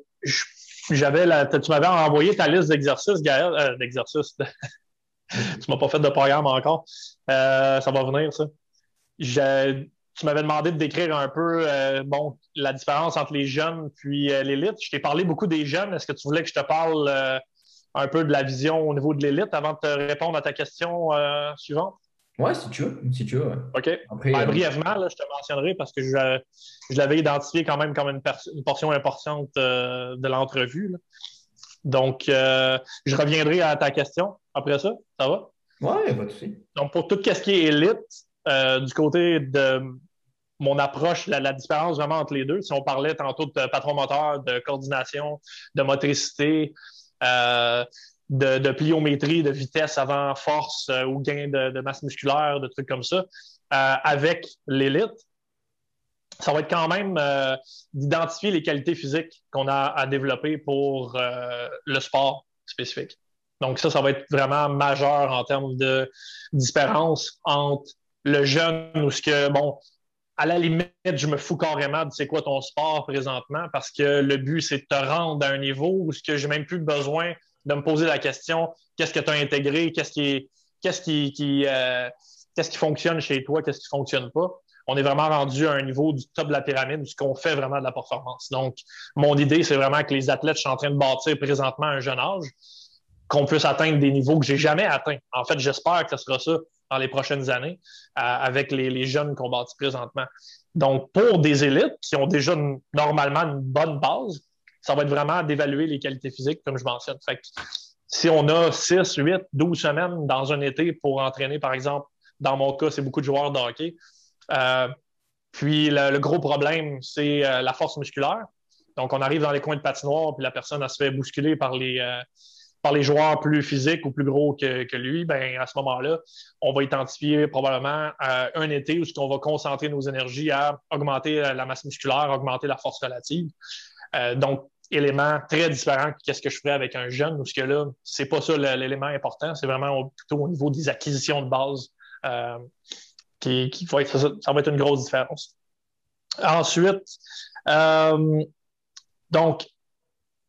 j'avais tu m'avais envoyé ta liste d'exercices, Gaël, euh, d'exercices. tu m'as pas fait de programme encore. ça va venir, ça. tu m'avais demandé de décrire un peu bon, la différence entre les jeunes puis l'élite. Je t'ai parlé beaucoup des jeunes. Est-ce que tu voulais que je te parle un peu de la vision au niveau de l'élite avant de te répondre à ta question suivante? Ouais, si tu veux. Si tu veux OK. Ben, euh, brièvement, je te mentionnerai parce que je, l'avais identifié quand même comme une, portion importante euh, de l'entrevue. Donc, euh, je reviendrai à ta question après ça. Ça va? Oui, pas de souci. Donc, pour tout ce qui est élite, du côté de mon approche, la, la, différence vraiment entre les deux, si on parlait tantôt de patron moteur, de coordination, de motricité, de, pliométrie, de vitesse avant force euh, ou gain de, masse musculaire, de trucs comme ça, euh, avec l'élite, ça va être quand même euh, d'identifier les qualités physiques qu'on a à développer pour le sport spécifique. Donc ça, ça va être vraiment majeur en termes de différence entre le jeune ou ce que, bon, à la limite, je me fous carrément de c'est quoi ton sport présentement parce que le but, c'est de te rendre à un niveau où ce que j'ai même plus besoin de me poser la question qu'est-ce que tu as intégré, qu'est-ce qui, qu'est-ce qui, euh, qu'est-ce qui fonctionne chez toi, qu'est-ce qui ne fonctionne pas. On est vraiment rendu à un niveau du top de la pyramide ce qu'on fait vraiment de la performance. Donc, mon idée, c'est vraiment que les athlètes, je suis en train de bâtir présentement un jeune âge, qu'on puisse atteindre des niveaux que j'ai jamais atteints. En fait, j'espère que ce sera ça dans les prochaines années euh, avec les, jeunes qu'on bâtit présentement. Donc, pour des élites qui ont déjà normalement une bonne base, ça va être vraiment d'évaluer les qualités physiques, comme je mentionne. Fait si on a 6, 8, 12 semaines dans un été pour entraîner, par exemple, dans mon cas, c'est beaucoup de joueurs de hockey. Euh, puis le, gros problème, c'est euh, la force musculaire. Donc, on arrive dans les coins de patinoire, puis la personne se fait bousculer par les, euh, par les joueurs plus physiques ou plus gros que, lui. Ben, à ce moment-là, on va identifier probablement un été où on va concentrer nos énergies à augmenter la masse musculaire, augmenter la force relative. donc, élément très différent que ce que je ferais avec un jeune, parce que là, c'est pas ça l'élément important, c'est vraiment plutôt au niveau des acquisitions de base euh, qui, va être, ça, va être une grosse différence. Ensuite, euh, donc,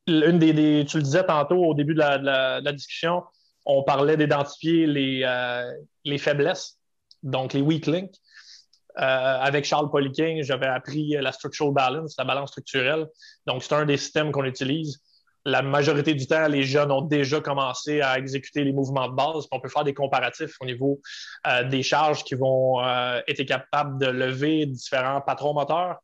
une des, tu le disais tantôt au début de la, discussion, on parlait d'identifier les, euh, les faiblesses, donc les weak links. Euh, avec Charles Poliquin, j'avais appris la structural balance, la balance structurelle. Donc, c'est un des systèmes qu'on utilise. La majorité du temps, les jeunes ont déjà commencé à exécuter les mouvements de base. On peut faire des comparatifs au niveau euh, des charges qui vont euh, être capables de lever différents patrons moteurs.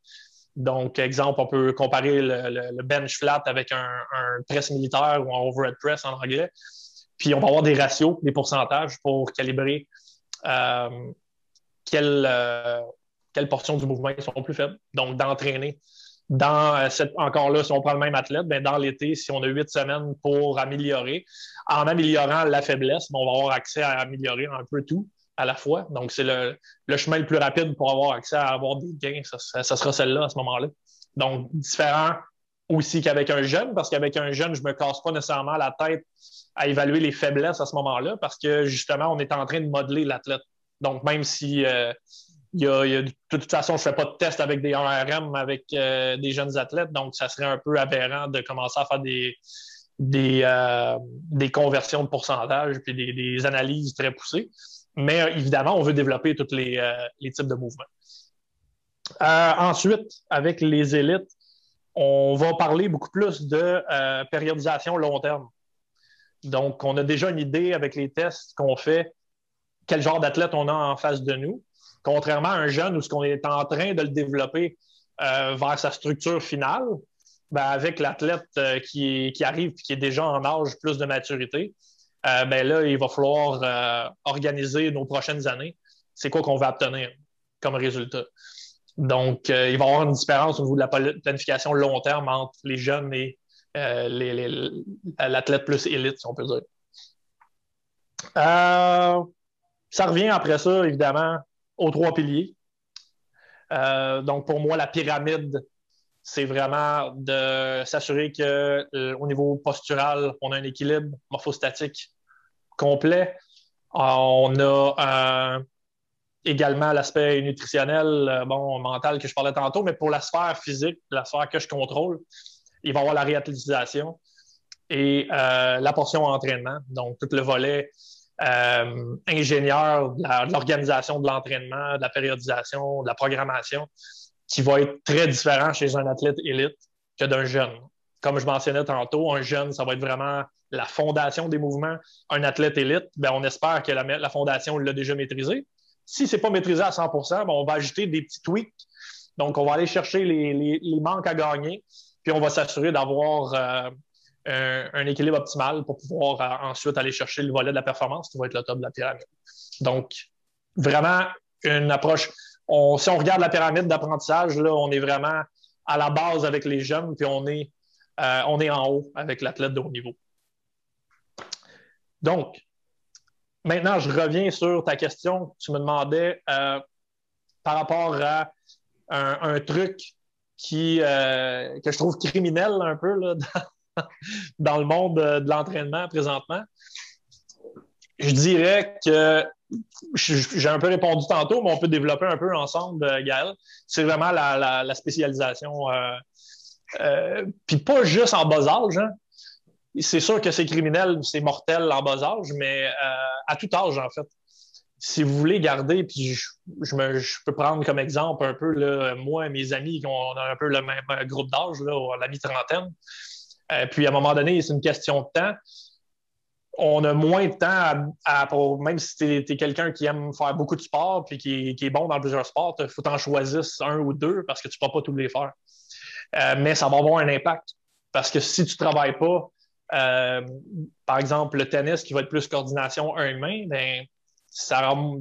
Donc, exemple, on peut comparer le, bench flat avec un, un, press militaire ou un overhead press en anglais. Puis, on va avoir des ratios, des pourcentages pour calibrer quelle, euh, quelle portion du mouvement sont plus faibles. Donc, d'entraîner. Dans euh, cette, encore là, si on prend le même athlète, ben dans l'été, si on a huit semaines pour améliorer, en améliorant la faiblesse, ben, on va avoir accès à améliorer un peu tout à la fois. Donc, c'est le, le, chemin le plus rapide pour avoir accès à avoir des gains. Ça, ça sera celle-là à ce moment-là. Donc, différent aussi qu'avec un jeune, parce qu'avec un jeune, je ne me casse pas nécessairement la tête à évaluer les faiblesses à ce moment-là, parce que justement, on est en train de modeler l'athlète. Donc, même si euh, de toute façon, je ne fais pas de test avec des RM avec euh, des jeunes athlètes, donc ça serait un peu aberrant de commencer à faire des, euh, conversions de pourcentage puis des, analyses très poussées. Mais évidemment, on veut développer tous les, types de mouvements. ensuite, avec les élites, on va parler beaucoup plus de périodisation long terme. Donc, on a déjà une idée avec les tests qu'on fait, quel genre d'athlète on a en face de nous. Contrairement à un jeune où ce qu'on est en train de le développer euh, vers sa structure finale, ben, avec l'athlète euh, qui, arrive et qui est déjà en âge plus de maturité, euh, ben là, il va falloir organiser nos prochaines années. C'est quoi qu'on va obtenir comme résultat? Donc, il va y avoir une différence au niveau de la planification long terme entre les jeunes et l'athlète plus élite, si on peut dire. Ça revient après ça, évidemment, aux trois piliers. Euh, donc, pour moi, la pyramide, c'est vraiment de s'assurer qu'au euh, niveau postural, on a un équilibre morphostatique complet. On a également l'aspect nutritionnel, euh, bon, mental que je parlais tantôt, mais pour la sphère physique, la sphère que je contrôle, il va y avoir la réathlétisation et la portion entraînement, donc tout le volet euh, ingénieur de l'organisation de l'entraînement, de la périodisation, de la programmation, qui va être très différent chez un athlète élite que d'un jeune. Comme je mentionnais tantôt, un jeune, ça va être vraiment la fondation des mouvements. Un athlète élite, ben, on espère que la, fondation l'a déjà maîtrisé. Si ce n'est pas maîtrisé à 100% ben, on va ajouter des petits tweaks. Donc, on va aller chercher les, manques à gagner, puis on va s'assurer d'avoir euh, un, équilibre optimal pour pouvoir euh, ensuite aller chercher le volet de la performance qui va être le top de la pyramide. Donc, vraiment une approche. si on regarde la pyramide d'apprentissage, on est vraiment à la base avec les jeunes, puis on est, euh, on est en haut avec l'athlète de haut niveau. Donc, maintenant, je reviens sur ta question. Tu me demandais euh, par rapport à un, truc qui, que je trouve criminel un peu là, dans le monde de l'entraînement présentement? Je dirais que j'ai un peu répondu tantôt, mais on peut développer un peu ensemble, euh, Gaël. C'est vraiment la, spécialisation. Euh, euh, puis pas juste en bas âge. Hein. C'est sûr que c'est criminel, c'est mortel en bas âge, mais à tout âge, en fait. Si vous voulez garder, puis je, peux prendre comme exemple un peu moi et mes amis, on a un peu le même groupe d'âge, la mi-trentaine. Euh, puis à un moment donné, c'est une question de temps. On a moins de temps à, même si tu es, quelqu'un qui aime faire beaucoup de sport puis qui, est bon dans plusieurs sports, il faut t'en choisir un ou deux parce que tu ne peux pas tous les faire. Euh, mais ça va avoir un impact. Parce que si tu ne travailles pas, euh, par exemple, le tennis qui va être plus coordination un humain, ben,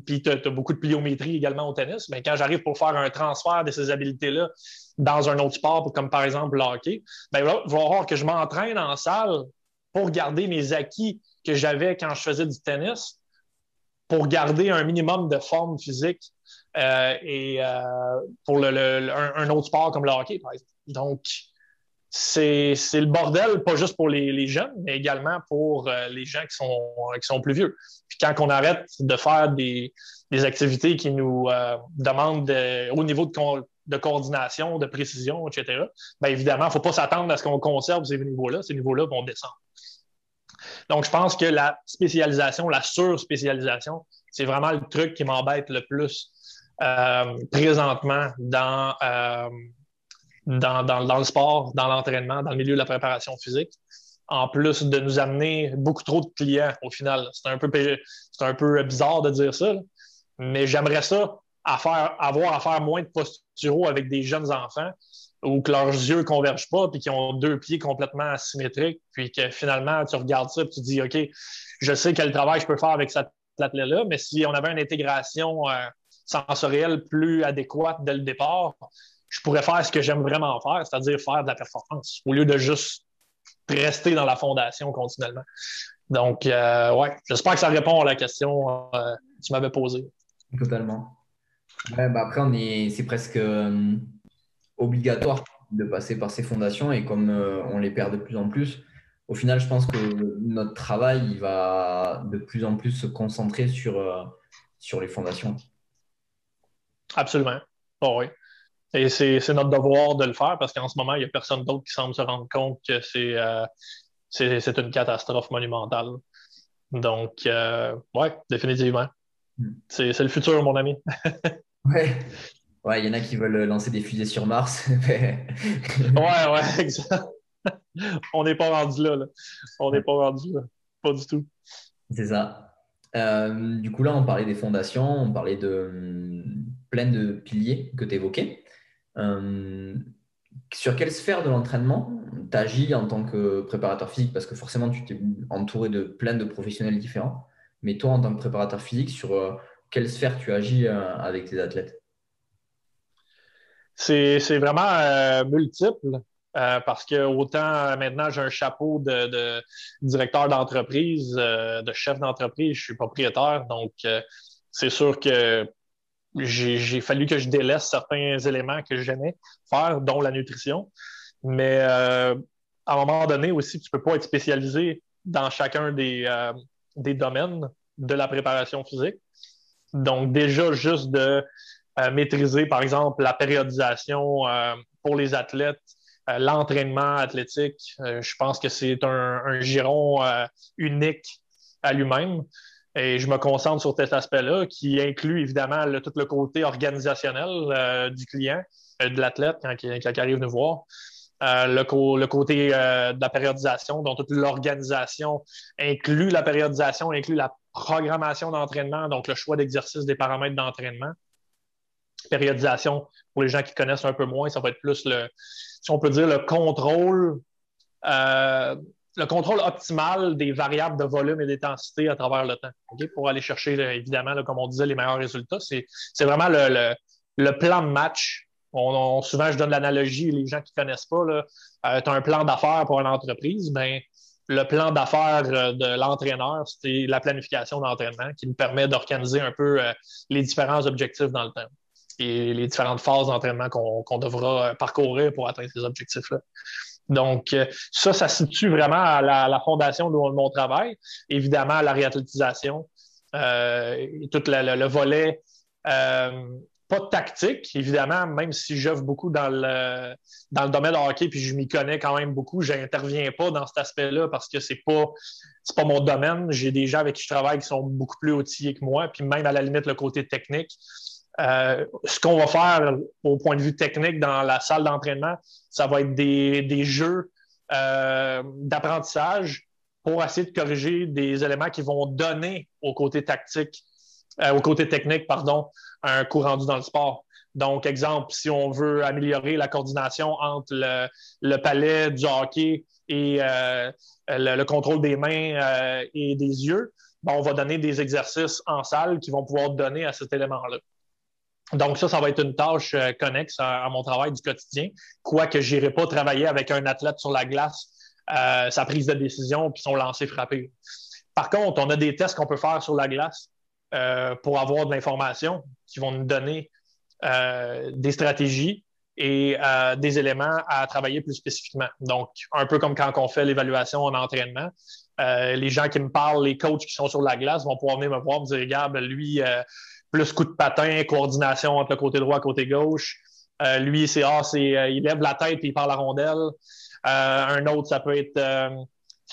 puis tu as, beaucoup de pliométrie également au tennis. Mais quand j'arrive pour faire un transfert de ces habiletés-là dans un autre sport, comme par exemple le hockey, ben il va voir que je m'entraîne en salle pour garder mes acquis que j'avais quand je faisais du tennis, pour garder un minimum de forme physique euh, et euh, pour le, un, autre sport comme le hockey. Donc, c'est le bordel, pas juste pour les, jeunes, mais également pour euh, les gens qui sont, qui sont plus vieux. Puis quand on arrête de faire des, activités qui nous demandent au niveau de, de coordination, de précision, etc., bien évidemment, il ne faut pas s'attendre à ce qu'on conserve ces niveaux-là. Ces niveaux-là vont descendre. Donc, je pense que la spécialisation, la sur-spécialisation, c'est vraiment le truc qui m'embête le plus euh, présentement dans, euh, dans, le sport, dans l'entraînement, dans le milieu de la préparation physique. En plus de nous amener beaucoup trop de clients au final. C'est un peu, c'est un peu bizarre de dire ça, mais j'aimerais ça à faire, avoir à faire moins de posturaux avec des jeunes enfants ou que leurs yeux ne convergent pas puis qui ont deux pieds complètement asymétriques, puis que finalement, tu regardes ça et tu dis, OK, je sais quel travail je peux faire avec cet athlète-là, mais si on avait une intégration euh, sensorielle plus adéquate dès le départ, je pourrais faire ce que j'aime vraiment faire, c'est-à-dire faire de la performance, au lieu de juste rester dans la fondation continuellement. Donc, euh, ouais, j'espère que ça répond à la question euh, que tu m'avais posée. Totalement. Bah après, on est, c'est presque euh, obligatoire de passer par ces fondations et comme euh, on les perd de plus en plus, au final, je pense que notre travail il va de plus en plus se concentrer sur, euh, sur les fondations. Absolument. Oh, oui. Et c'est, notre devoir de le faire parce qu'en ce moment, il n'y a personne d'autre qui semble se rendre compte que c'est, c'est, une catastrophe monumentale. Donc, oui, définitivement. C'est, le futur, mon ami. Ouais. Ouais, il y en a qui veulent lancer des fusées sur Mars. ouais, ouais, exact. On n'est pas rendu là, là. On n'est pas rendu là. pas du tout. C'est ça. Euh, du coup, là, on parlait des fondations, on parlait de hum, plein de piliers que tu évoquais. Euh, sur quelle sphère de l'entraînement tu agis en tant que préparateur physique? Parce que forcément, tu t'es entouré de plein de professionnels différents. Mais toi, en tant que préparateur physique, sur euh, quelle sphère tu agis avec tes athlètes C'est vraiment multiple. Euh, parce que autant maintenant j'ai un chapeau de, directeur d'entreprise, euh, de chef d'entreprise, je suis propriétaire, donc euh, c'est sûr que j'ai fallu que je délaisse certains éléments que j'aimais faire, dont la nutrition. Mais à un moment donné aussi, tu ne peux pas être spécialisé dans chacun des, des domaines de la préparation physique. Donc déjà, juste de maîtriser, par exemple, la périodisation pour les athlètes, euh, l'entraînement athlétique, euh, je pense que c'est un, giron euh, unique à lui-même. Et je me concentre sur cet aspect-là qui inclut évidemment tout le côté organisationnel du client, de l'athlète quand, il arrive nous voir. Le, côté de la périodisation, dont toute l'organisation inclut la périodisation, inclut la programmation d'entraînement, donc le choix d'exercice des paramètres d'entraînement. Périodisation, pour les gens qui connaissent un peu moins, ça va être plus le, si on peut dire, le contrôle, euh, le contrôle optimal des variables de volume et d'intensité à travers le temps, pour aller chercher, évidemment, comme on disait, les meilleurs résultats. C'est vraiment le, plan de match. On, souvent, je donne l'analogie, les gens qui ne connaissent pas, euh, tu as un plan d'affaires pour une entreprise, ben, le plan d'affaires euh, de l'entraîneur, c'est la planification d'entraînement qui nous permet d'organiser un peu les différents objectifs dans le temps et les différentes phases d'entraînement qu'on devra euh, parcourir pour atteindre ces objectifs-là. Donc, euh, ça, ça situe vraiment à la, fondation de mon travail. Évidemment, la réathlétisation, euh, tout le, volet, tactique, évidemment, même si j'œuvre beaucoup dans le, dans le domaine de hockey, puis je m'y connais quand même beaucoup, je n'interviens pas dans cet aspect-là parce que c'est pas pas mon domaine. J'ai des gens avec qui je travaille qui sont beaucoup plus outillés que moi, puis même à la limite le côté technique. Euh, ce qu'on va faire au point de vue technique dans la salle d'entraînement, ça va être des, jeux euh, d'apprentissage pour essayer de corriger des éléments qui vont donner au côté tactique, euh, au côté technique, pardon, un coup rendu dans le sport. Donc, exemple, si on veut améliorer la coordination entre le, palais du hockey et le, contrôle des mains et des yeux, ben, on va donner des exercices en salle qui vont pouvoir donner à cet élément-là. Donc, ça, ça va être une tâche euh, connexe à, mon travail du quotidien, quoique je n'irai pas travailler avec un athlète sur la glace, euh, sa prise de décision, puis son lancer frappé. Par contre, on a des tests qu'on peut faire sur la glace euh, pour avoir de l'information qui vont nous donner des stratégies et des éléments à travailler plus spécifiquement. Donc, un peu comme quand on fait l'évaluation en entraînement, les gens qui me parlent, les coachs qui sont sur la glace vont pouvoir venir me voir, me dire, regarde, lui, plus coup de patin, coordination entre le côté droit et le côté gauche. Euh, lui, c'est ah, c'est euh, il lève la tête et il parle la rondelle. Euh, un autre, ça peut être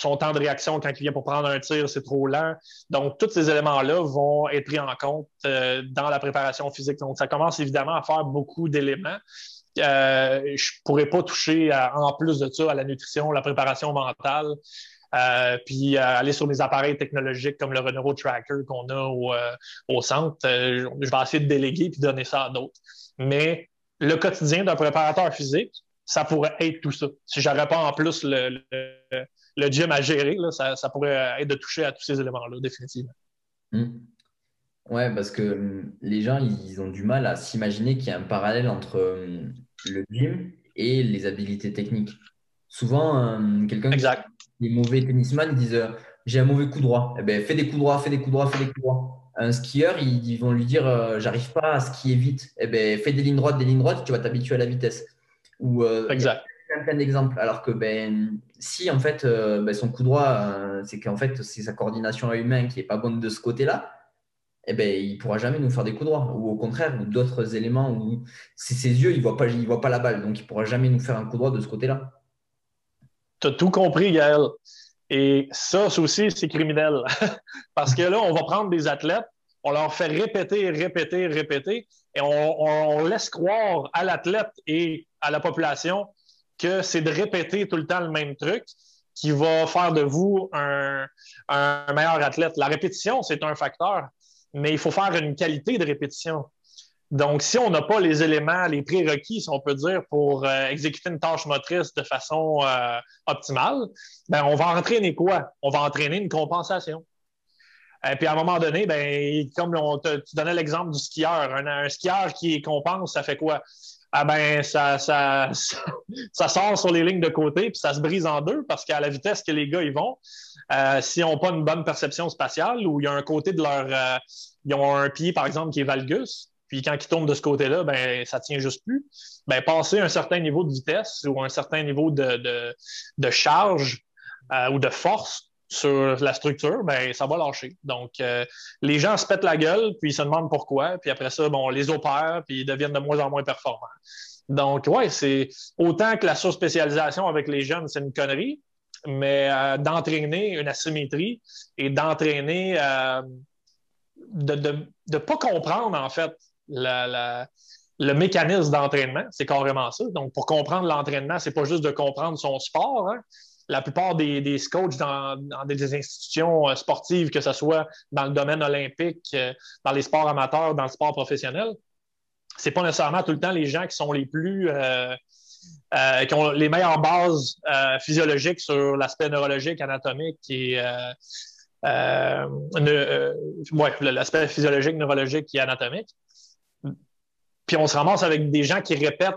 son temps de réaction quand il vient pour prendre un tir, c'est trop lent. Donc, tous ces éléments-là vont être pris en compte dans la préparation physique. Donc, ça commence évidemment à faire beaucoup d'éléments. je ne pourrais pas toucher, en plus de ça, à la nutrition, la préparation mentale. Euh, puis euh, aller sur des appareils technologiques comme le Renault Tracker qu'on a au, euh, centre. je vais essayer de déléguer puis donner ça à d'autres. Mais le quotidien d'un préparateur physique, ça pourrait être tout ça. Si j'avais pas en plus le, gym à gérer, ça, pourrait être de toucher à tous ces éléments-là, définitivement. Oui, hmm. Ouais, parce que hmm, les gens, ils ont du mal à s'imaginer qu'il y a un parallèle entre hmm, le gym et les habiletés techniques. Souvent, quelqu'un les mauvais tennisman disent euh, j'ai un mauvais coup droit. Eh ben, fais des coups droits, fais des coups droits, fais des coups droits. Un skieur, ils, vont lui dire euh, j'arrive pas à skier vite. Eh ben, fais des lignes droites, des lignes droites, tu vas t'habituer à la vitesse. Ou, euh, exact. Plein, plein d'exemples. Alors que ben, si en fait ben, son coup droit, c'est qu'en fait c'est sa coordination à humain qui est pas bonne de ce côté-là, eh ben, il ne pourra jamais nous faire des coups droits. Ou au contraire, d'autres éléments où ses yeux, il ne voit, pas, voit pas la balle. Donc, il ne pourra jamais nous faire un coup droit de ce côté-là. Tu as tout compris, Gaël. Et ça, aussi, c'est criminel. Parce que là, on va prendre des athlètes, on leur fait répéter, répéter, répéter, et on, laisse croire à l'athlète et à la population que c'est de répéter tout le temps le même truc qui va faire de vous un, meilleur athlète. La répétition, c'est un facteur, mais il faut faire une qualité de répétition. Donc, si on n'a pas les éléments, les prérequis, si on peut dire, pour euh, exécuter une tâche motrice de façon euh, optimale, ben, on va entraîner quoi? On va entraîner une compensation. Et puis à un moment donné, ben, comme tu donnais l'exemple du skieur, un, skieur qui compense, ça fait quoi? Ah ben, ça, ça, ça, sort sur les lignes de côté, puis ça se brise en deux parce qu'à la vitesse que les gars ils vont, euh, s'ils n'ont pas une bonne perception spatiale ou il y a un côté de leur. Euh, ils ont un pied, par exemple, qui est valgus, puis quand ils tombent de ce côté-là, ben, ça tient juste plus. Ben, passer un certain niveau de vitesse ou un certain niveau de, de, de charge euh, ou de force, sur la structure, ben, ça va lâcher. Donc, euh, les gens se pètent la gueule, puis ils se demandent pourquoi, puis après ça, bon, on les opère, puis ils deviennent de moins en moins performants. Donc, ouais, c'est autant que la surspécialisation avec les jeunes, c'est une connerie, mais euh, d'entraîner une asymétrie et d'entraîner, euh, de ne pas comprendre, en fait, le mécanisme d'entraînement, c'est carrément ça. Donc, pour comprendre l'entraînement, c'est pas juste de comprendre son sport, hein, la plupart des, coachs dans, des institutions euh, sportives, que ce soit dans le domaine olympique, euh, dans les sports amateurs, dans le sport professionnel, ce n'est pas nécessairement tout le temps les gens qui sont les plus euh, qui ont les meilleures bases physiologiques sur l'aspect neurologique, anatomique et l'aspect physiologique, neurologique et anatomique. Puis on se ramasse avec des gens qui répètent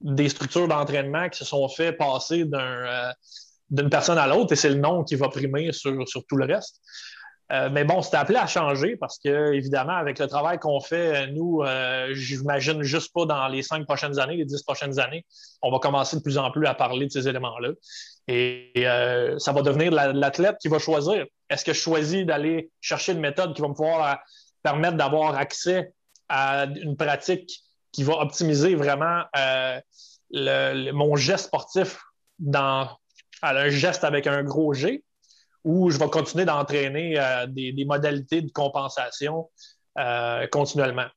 des structures d'entraînement qui se sont fait passer d'un d'une personne à l'autre et c'est le nom qui va primer sur, sur tout le reste. Euh, mais bon, c'est appelé à changer parce que, évidemment, avec le travail qu'on fait, nous, euh, j'imagine juste pas dans les cinq prochaines années, les dix prochaines années, on va commencer de plus en plus à parler de ces éléments-là. Et, euh, ça va devenir l'athlète qui va choisir. Est-ce que je choisis d'aller chercher une méthode qui va me pouvoir permettre d'avoir accès à une pratique qui va optimiser vraiment mon geste sportif dans à un geste avec un gros G ou je vais continuer d'entraîner euh, des, modalités de compensation euh, continuellement.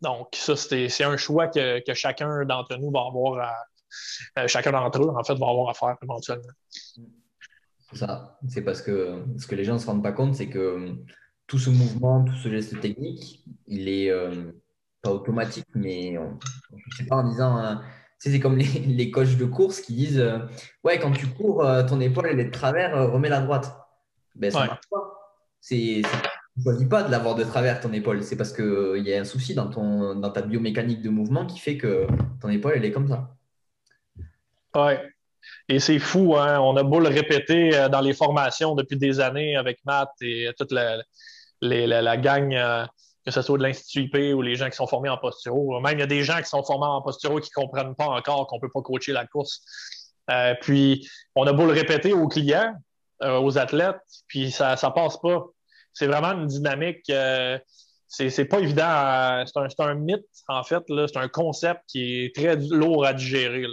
Donc, ça, c'est un choix que, chacun d'entre nous va avoir à, euh, chacun d'entre eux, en fait, va avoir à faire éventuellement. C'est ça. C'est parce que ce que les gens ne se rendent pas compte, c'est que tout ce mouvement, tout ce geste technique, il est pas automatique, mais je ne sais pas en disant hein, c'est comme les, les, coachs de course qui disent euh, Ouais, quand tu cours, euh, ton épaule elle est de travers, euh, remets la droite. Ben, ça marche pas. C'est, tu ne choisis pas de l'avoir de travers ton épaule. C'est parce qu'il y a un souci dans, ton, dans ta biomécanique de mouvement qui fait que ton épaule elle est comme ça. Ouais. Et c'est fou, hein? on a beau le répéter dans les formations depuis des années avec Matt et toute la, la, la gang que ce soit de l'Institut IP ou les gens qui sont formés en posturo. Même il y a des gens qui sont formés en posturo qui ne comprennent pas encore qu'on ne peut pas coacher la course. Euh, puis, on a beau le répéter aux clients, euh, aux athlètes, puis ça ne passe pas. C'est vraiment une dynamique. Euh, c'est pas évident. C'est un, mythe, en fait. C'est un concept qui est très lourd à digérer.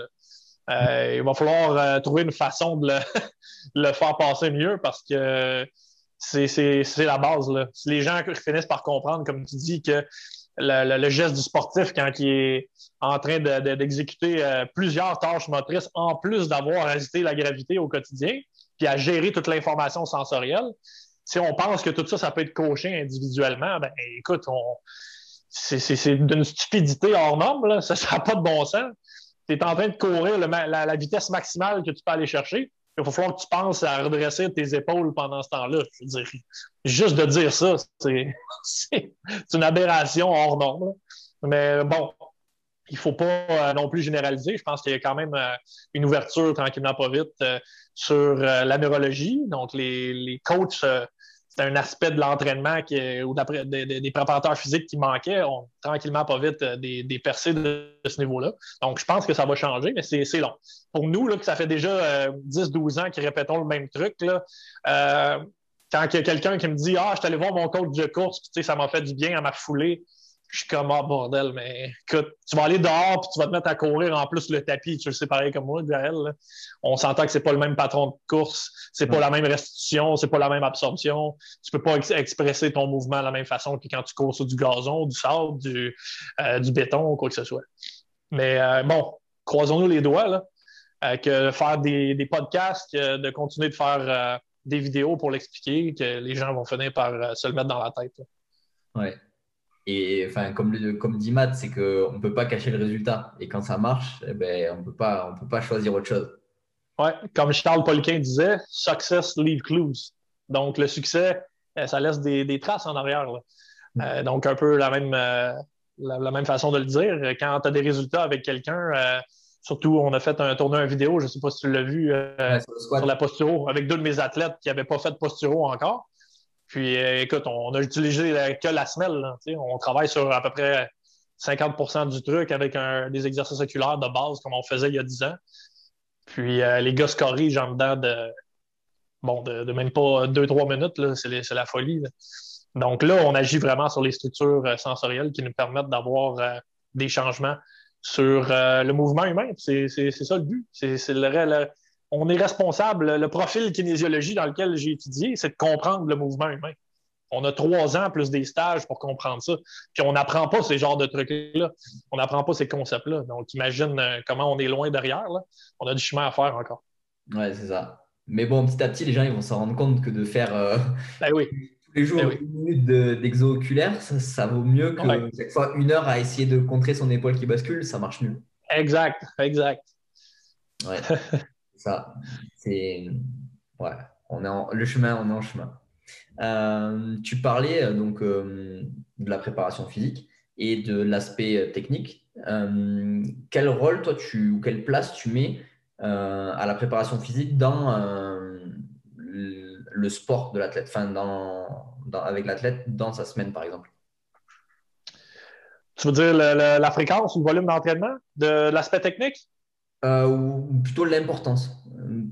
il va falloir trouver une façon de le, de le, faire passer mieux parce que c'est la base. Là. Si les gens finissent par comprendre, comme tu dis, que le, geste du sportif, quand il est en train d'exécuter euh, plusieurs tâches motrices, en plus d'avoir résister la gravité au quotidien, puis à gérer toute l'information sensorielle, si on pense que tout ça, ça peut être coché individuellement, ben écoute, c'est d'une stupidité hors norme, ça n'a pas de bon sens. Tu es en train de courir la, vitesse maximale que tu peux aller chercher il va falloir que tu penses à redresser tes épaules pendant ce temps-là. Je veux dire, juste de dire ça, c'est une aberration hors norme. Mais bon, il ne faut pas euh, non plus généraliser. Je pense qu'il y a quand même euh, une ouverture tranquillement pas vite euh, sur la neurologie. Donc, les, les coachs c'est un aspect de l'entraînement ou des, préparateurs physiques qui manquaient. On, tranquillement, pas vite, euh, des, percées de, ce niveau-là. Donc, je pense que ça va changer, mais c'est long. Pour nous, là, que ça fait déjà 10-12 euh, ans qu'ils répétons le même truc, là, euh, quand il y a quelqu'un qui me dit Ah, je suis allé voir mon coach de course, ça m'a fait du bien à ma foulée je suis comme, ah, bordel, mais écoute, tu vas aller dehors puis tu vas te mettre à courir en plus le tapis. Tu le sais pareil comme moi, Gaël. On s'entend que c'est pas le même patron de course, c'est pas la même restitution, c'est pas la même absorption. Tu peux pas expresser ton mouvement de la même façon que quand tu cours sur du gazon, du sable, du, euh, du béton ou quoi que ce soit. Mais euh, bon, croisons-nous les doigts, là. que de faire des, podcasts, de continuer de faire des vidéos pour l'expliquer, que les gens vont finir par se le mettre dans la tête. Ouais. Et enfin, comme, comme dit Matt, c'est qu'on ne peut pas cacher le résultat. Et quand ça marche, eh ben, on ne peut pas choisir autre chose. Ouais, comme Charles Poliquin disait, success leave clues. Donc, le succès, euh, ça laisse des, traces en arrière. Mm. Euh, donc, un peu la même, euh, la, même façon de le dire. Quand tu as des résultats avec quelqu'un, surtout, on a fait un tournoi vidéo, je ne sais pas si tu l'as vu, sur, la posturo, avec deux de mes athlètes qui n'avaient pas fait de posturo encore. Puis, écoute, on a utilisé que la semelle. on travaille sur à peu près 50% du truc avec des exercices oculaires de base comme on faisait il y a 10 ans. Puis euh, les gars se corrigent en dedans de, bon, de, même pas deux, trois minutes, c'est la folie. Donc là, on agit vraiment sur les structures euh, sensorielles qui nous permettent d'avoir euh, des changements sur le mouvement humain. C'est ça le but. C'est le, on est responsable. Le profil kinésiologie dans lequel j'ai étudié, c'est de comprendre le mouvement humain. On a trois ans plus des stages pour comprendre ça. Puis on n'apprend pas ces genres de trucs-là. On n'apprend pas ces concepts-là. Donc, imagine euh, comment on est loin derrière. On a du chemin à faire encore. Ouais, c'est ça. Mais bon, petit à petit, les gens ils vont s'en rendre compte que de faire euh, ben oui. tous les jours ben une minute d'exo oculaire, ça, vaut mieux que chaque fois une heure à essayer de contrer son épaule qui bascule, ça marche mieux. Exact, exact. Ouais, ça. C'est. Ouais, on est en... le chemin, on est en chemin. Euh, tu parlais euh, donc euh, de la préparation physique et de l'aspect technique. quel rôle, toi, tu, ou quelle place tu mets à la préparation physique dans le sport de l'athlète, enfin, dans, avec l'athlète dans sa semaine, par exemple? Tu veux dire la fréquence ou le volume d'entraînement de l'aspect technique? Ou plutôt l'importance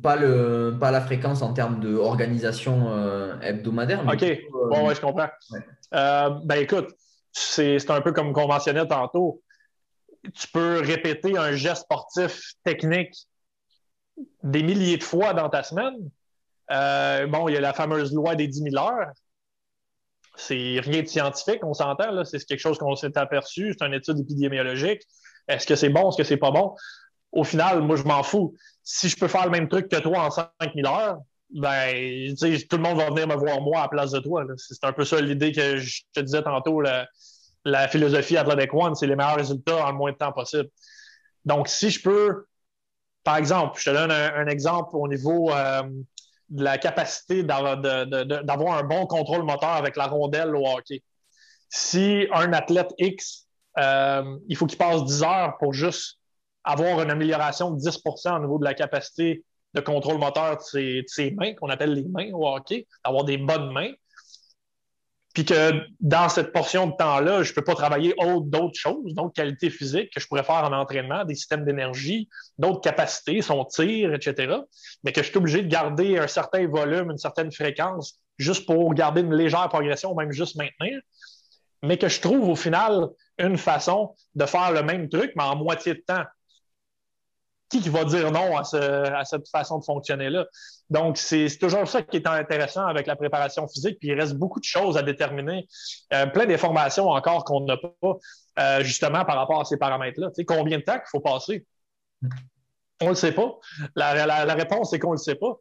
pas, le, pas la fréquence en termes d'organisation euh, hebdomadaire. OK, bon, ouais, je comprends. Euh, ben écoute, c'est un peu comme on mentionnait tantôt. Tu peux répéter un geste sportif technique des milliers de fois dans ta semaine. Euh, bon, il y a la fameuse loi des 10 000 heures. C'est rien de scientifique, on s'entend. C'est quelque chose qu'on s'est aperçu. C'est une étude épidémiologique. Est-ce que c'est bon, est-ce que c'est pas bon? Au final, moi, je m'en fous si je peux faire le même truc que toi en 5000 heures, ben, tout le monde va venir me voir moi à la place de toi. C'est un peu ça l'idée que je te disais tantôt. La, philosophie Athletic One, c'est les meilleurs résultats en le moins de temps possible. Donc, si je peux, par exemple, je te donne un, exemple au niveau euh, de la capacité d'avoir un bon contrôle moteur avec la rondelle au hockey. Si un athlète X, euh, il faut qu'il passe 10 heures pour juste avoir une amélioration de 10% au niveau de la capacité de contrôle moteur de ses, mains, qu'on appelle les mains au d'avoir des bonnes mains. Puis que dans cette portion de temps-là, je ne peux pas travailler d'autres choses, d'autres qualités physiques que je pourrais faire en entraînement, des systèmes d'énergie, d'autres capacités, son tir, etc. Mais que je suis obligé de garder un certain volume, une certaine fréquence, juste pour garder une légère progression, même juste maintenir. Mais que je trouve au final une façon de faire le même truc, mais en moitié de temps qui, va dire non à, cette façon de fonctionner-là? Donc, c'est toujours ça qui est intéressant avec la préparation physique. Puis, il reste beaucoup de choses à déterminer, euh, plein d'informations encore qu'on n'a pas, euh, justement, par rapport à ces paramètres-là. Tu sais, combien de temps qu'il faut passer? On ne le sait pas. La, réponse, c'est qu'on ne le sait pas.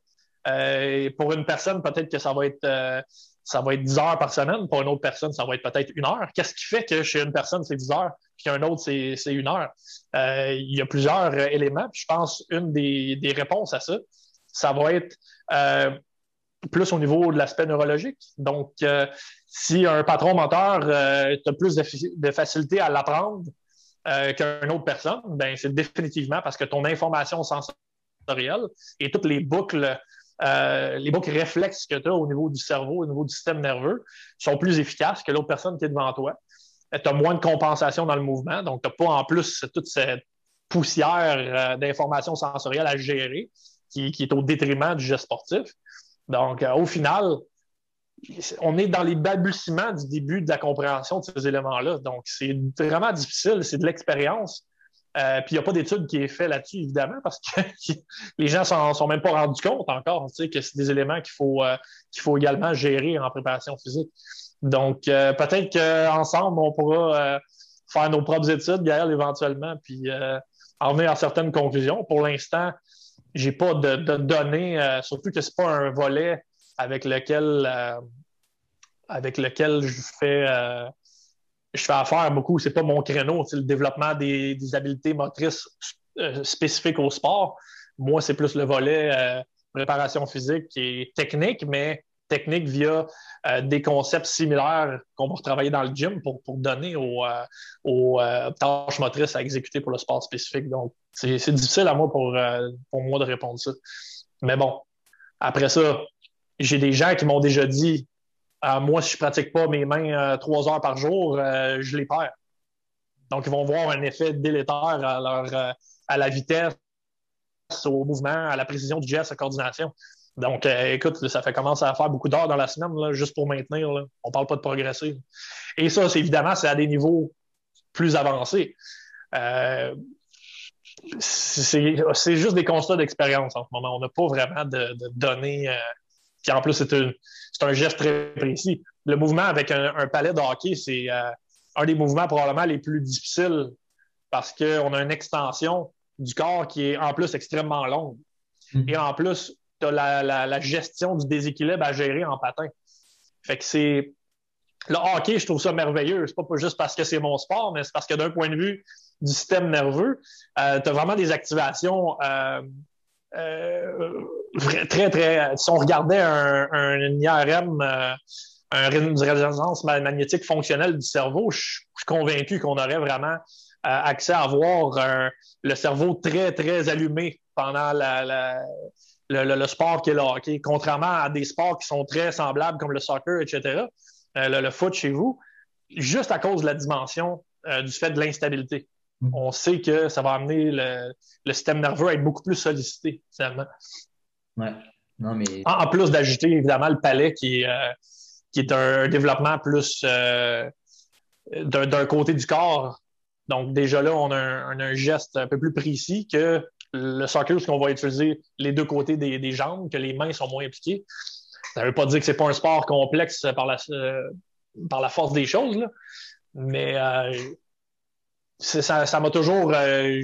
Euh, pour une personne, peut-être que ça va être ça va être 10 heures par semaine. Pour une autre personne, ça va être peut-être une heure. Qu'est-ce qui fait que chez une personne, c'est 10 heures, puis un autre, c'est une heure? Euh, il y a plusieurs euh, éléments. Je pense une des, réponses à ça, ça va être euh, plus au niveau de l'aspect neurologique. Donc, si un patron menteur a plus de, facilité à l'apprendre qu'une autre personne, ben c'est définitivement parce que ton information sensorielle et toutes les boucles euh, les boucles réflexes que tu as au niveau du cerveau, au niveau du système nerveux, sont plus efficaces que l'autre personne qui est devant toi. Tu as moins de compensation dans le mouvement, donc tu n'as pas en plus toute cette poussière euh, d'informations sensorielles à gérer qui, est au détriment du geste sportif. Donc, euh, au final, on est dans les balbutiements du début de la compréhension de ces éléments-là. Donc, c'est vraiment difficile, c'est de l'expérience. Euh, puis il n'y a pas d'étude qui est faite là-dessus, évidemment, parce que les gens ne s'en sont même pas rendus compte encore tu sais, que c'est des éléments qu'il faut, euh, faut également gérer en préparation physique. Donc, euh, peut-être qu'ensemble, on pourra faire nos propres études, Gaël, éventuellement, puis en venir à certaines conclusions. Pour l'instant, j'ai pas de, données, surtout que c'est pas un volet avec lequel, avec lequel je fais, je fais affaire beaucoup. C'est pas mon créneau, c'est le développement des, des habiletés motrices spécifiques au sport. Moi, c'est plus le volet préparation physique et technique, mais technique via euh, des concepts similaires qu'on va retravailler dans le gym pour, donner aux, euh, euh, tâches motrices à exécuter pour le sport spécifique. Donc, c'est difficile à moi pour, pour moi de répondre ça. Mais bon, après ça, j'ai des gens qui m'ont déjà dit moi, si je ne pratique pas mes mains trois heures par jour, je les perds. Donc, ils vont voir un effet délétère à, leur, à la vitesse, au mouvement, à la précision du geste, à la coordination. Donc, euh, écoute, ça fait commencer à faire beaucoup d'heures dans la semaine, juste pour maintenir. On ne parle pas de progresser. Et ça, c'est évidemment, c'est à des niveaux plus avancés. Euh, c'est juste des constats d'expérience en ce moment. On n'a pas vraiment de, données. Euh, puis en plus, c'est un, geste très précis. Le mouvement avec un, un palais de hockey, c'est un des mouvements probablement les plus difficiles parce qu'on a une extension du corps qui est en plus extrêmement longue. Mm-hmm. Et en plus, tu as la, gestion du déséquilibre à gérer en patin. Fait que c'est. Le hockey, je trouve ça merveilleux. C'est pas juste parce que c'est mon sport, mais c'est parce que d'un point de vue du système nerveux, euh, tu as vraiment des activations euh, euh, très, très. Si on regardait un, IRM, un, une résonance magnétique fonctionnelle du cerveau, je, suis convaincu qu'on aurait vraiment accès à avoir le cerveau très, très allumé pendant le, sport qui est le hockey, contrairement à des sports qui sont très semblables comme le soccer, etc., euh, le, foot chez vous, juste à cause de la dimension euh, du fait de l'instabilité. Mm. On sait que ça va amener le, système nerveux à être beaucoup plus sollicité, finalement. Ouais. Non, mais... en, plus d'ajouter, évidemment, le palais qui, euh, qui est un développement plus d'un côté du corps. Donc, déjà là, on a un, geste un peu plus précis que le soccer, où on va utiliser les deux côtés des, jambes, que les mains sont moins impliquées. Ça ne veut pas dire que ce n'est pas un sport complexe par la, euh, par la force des choses, mais euh, ça m'a toujours. Euh,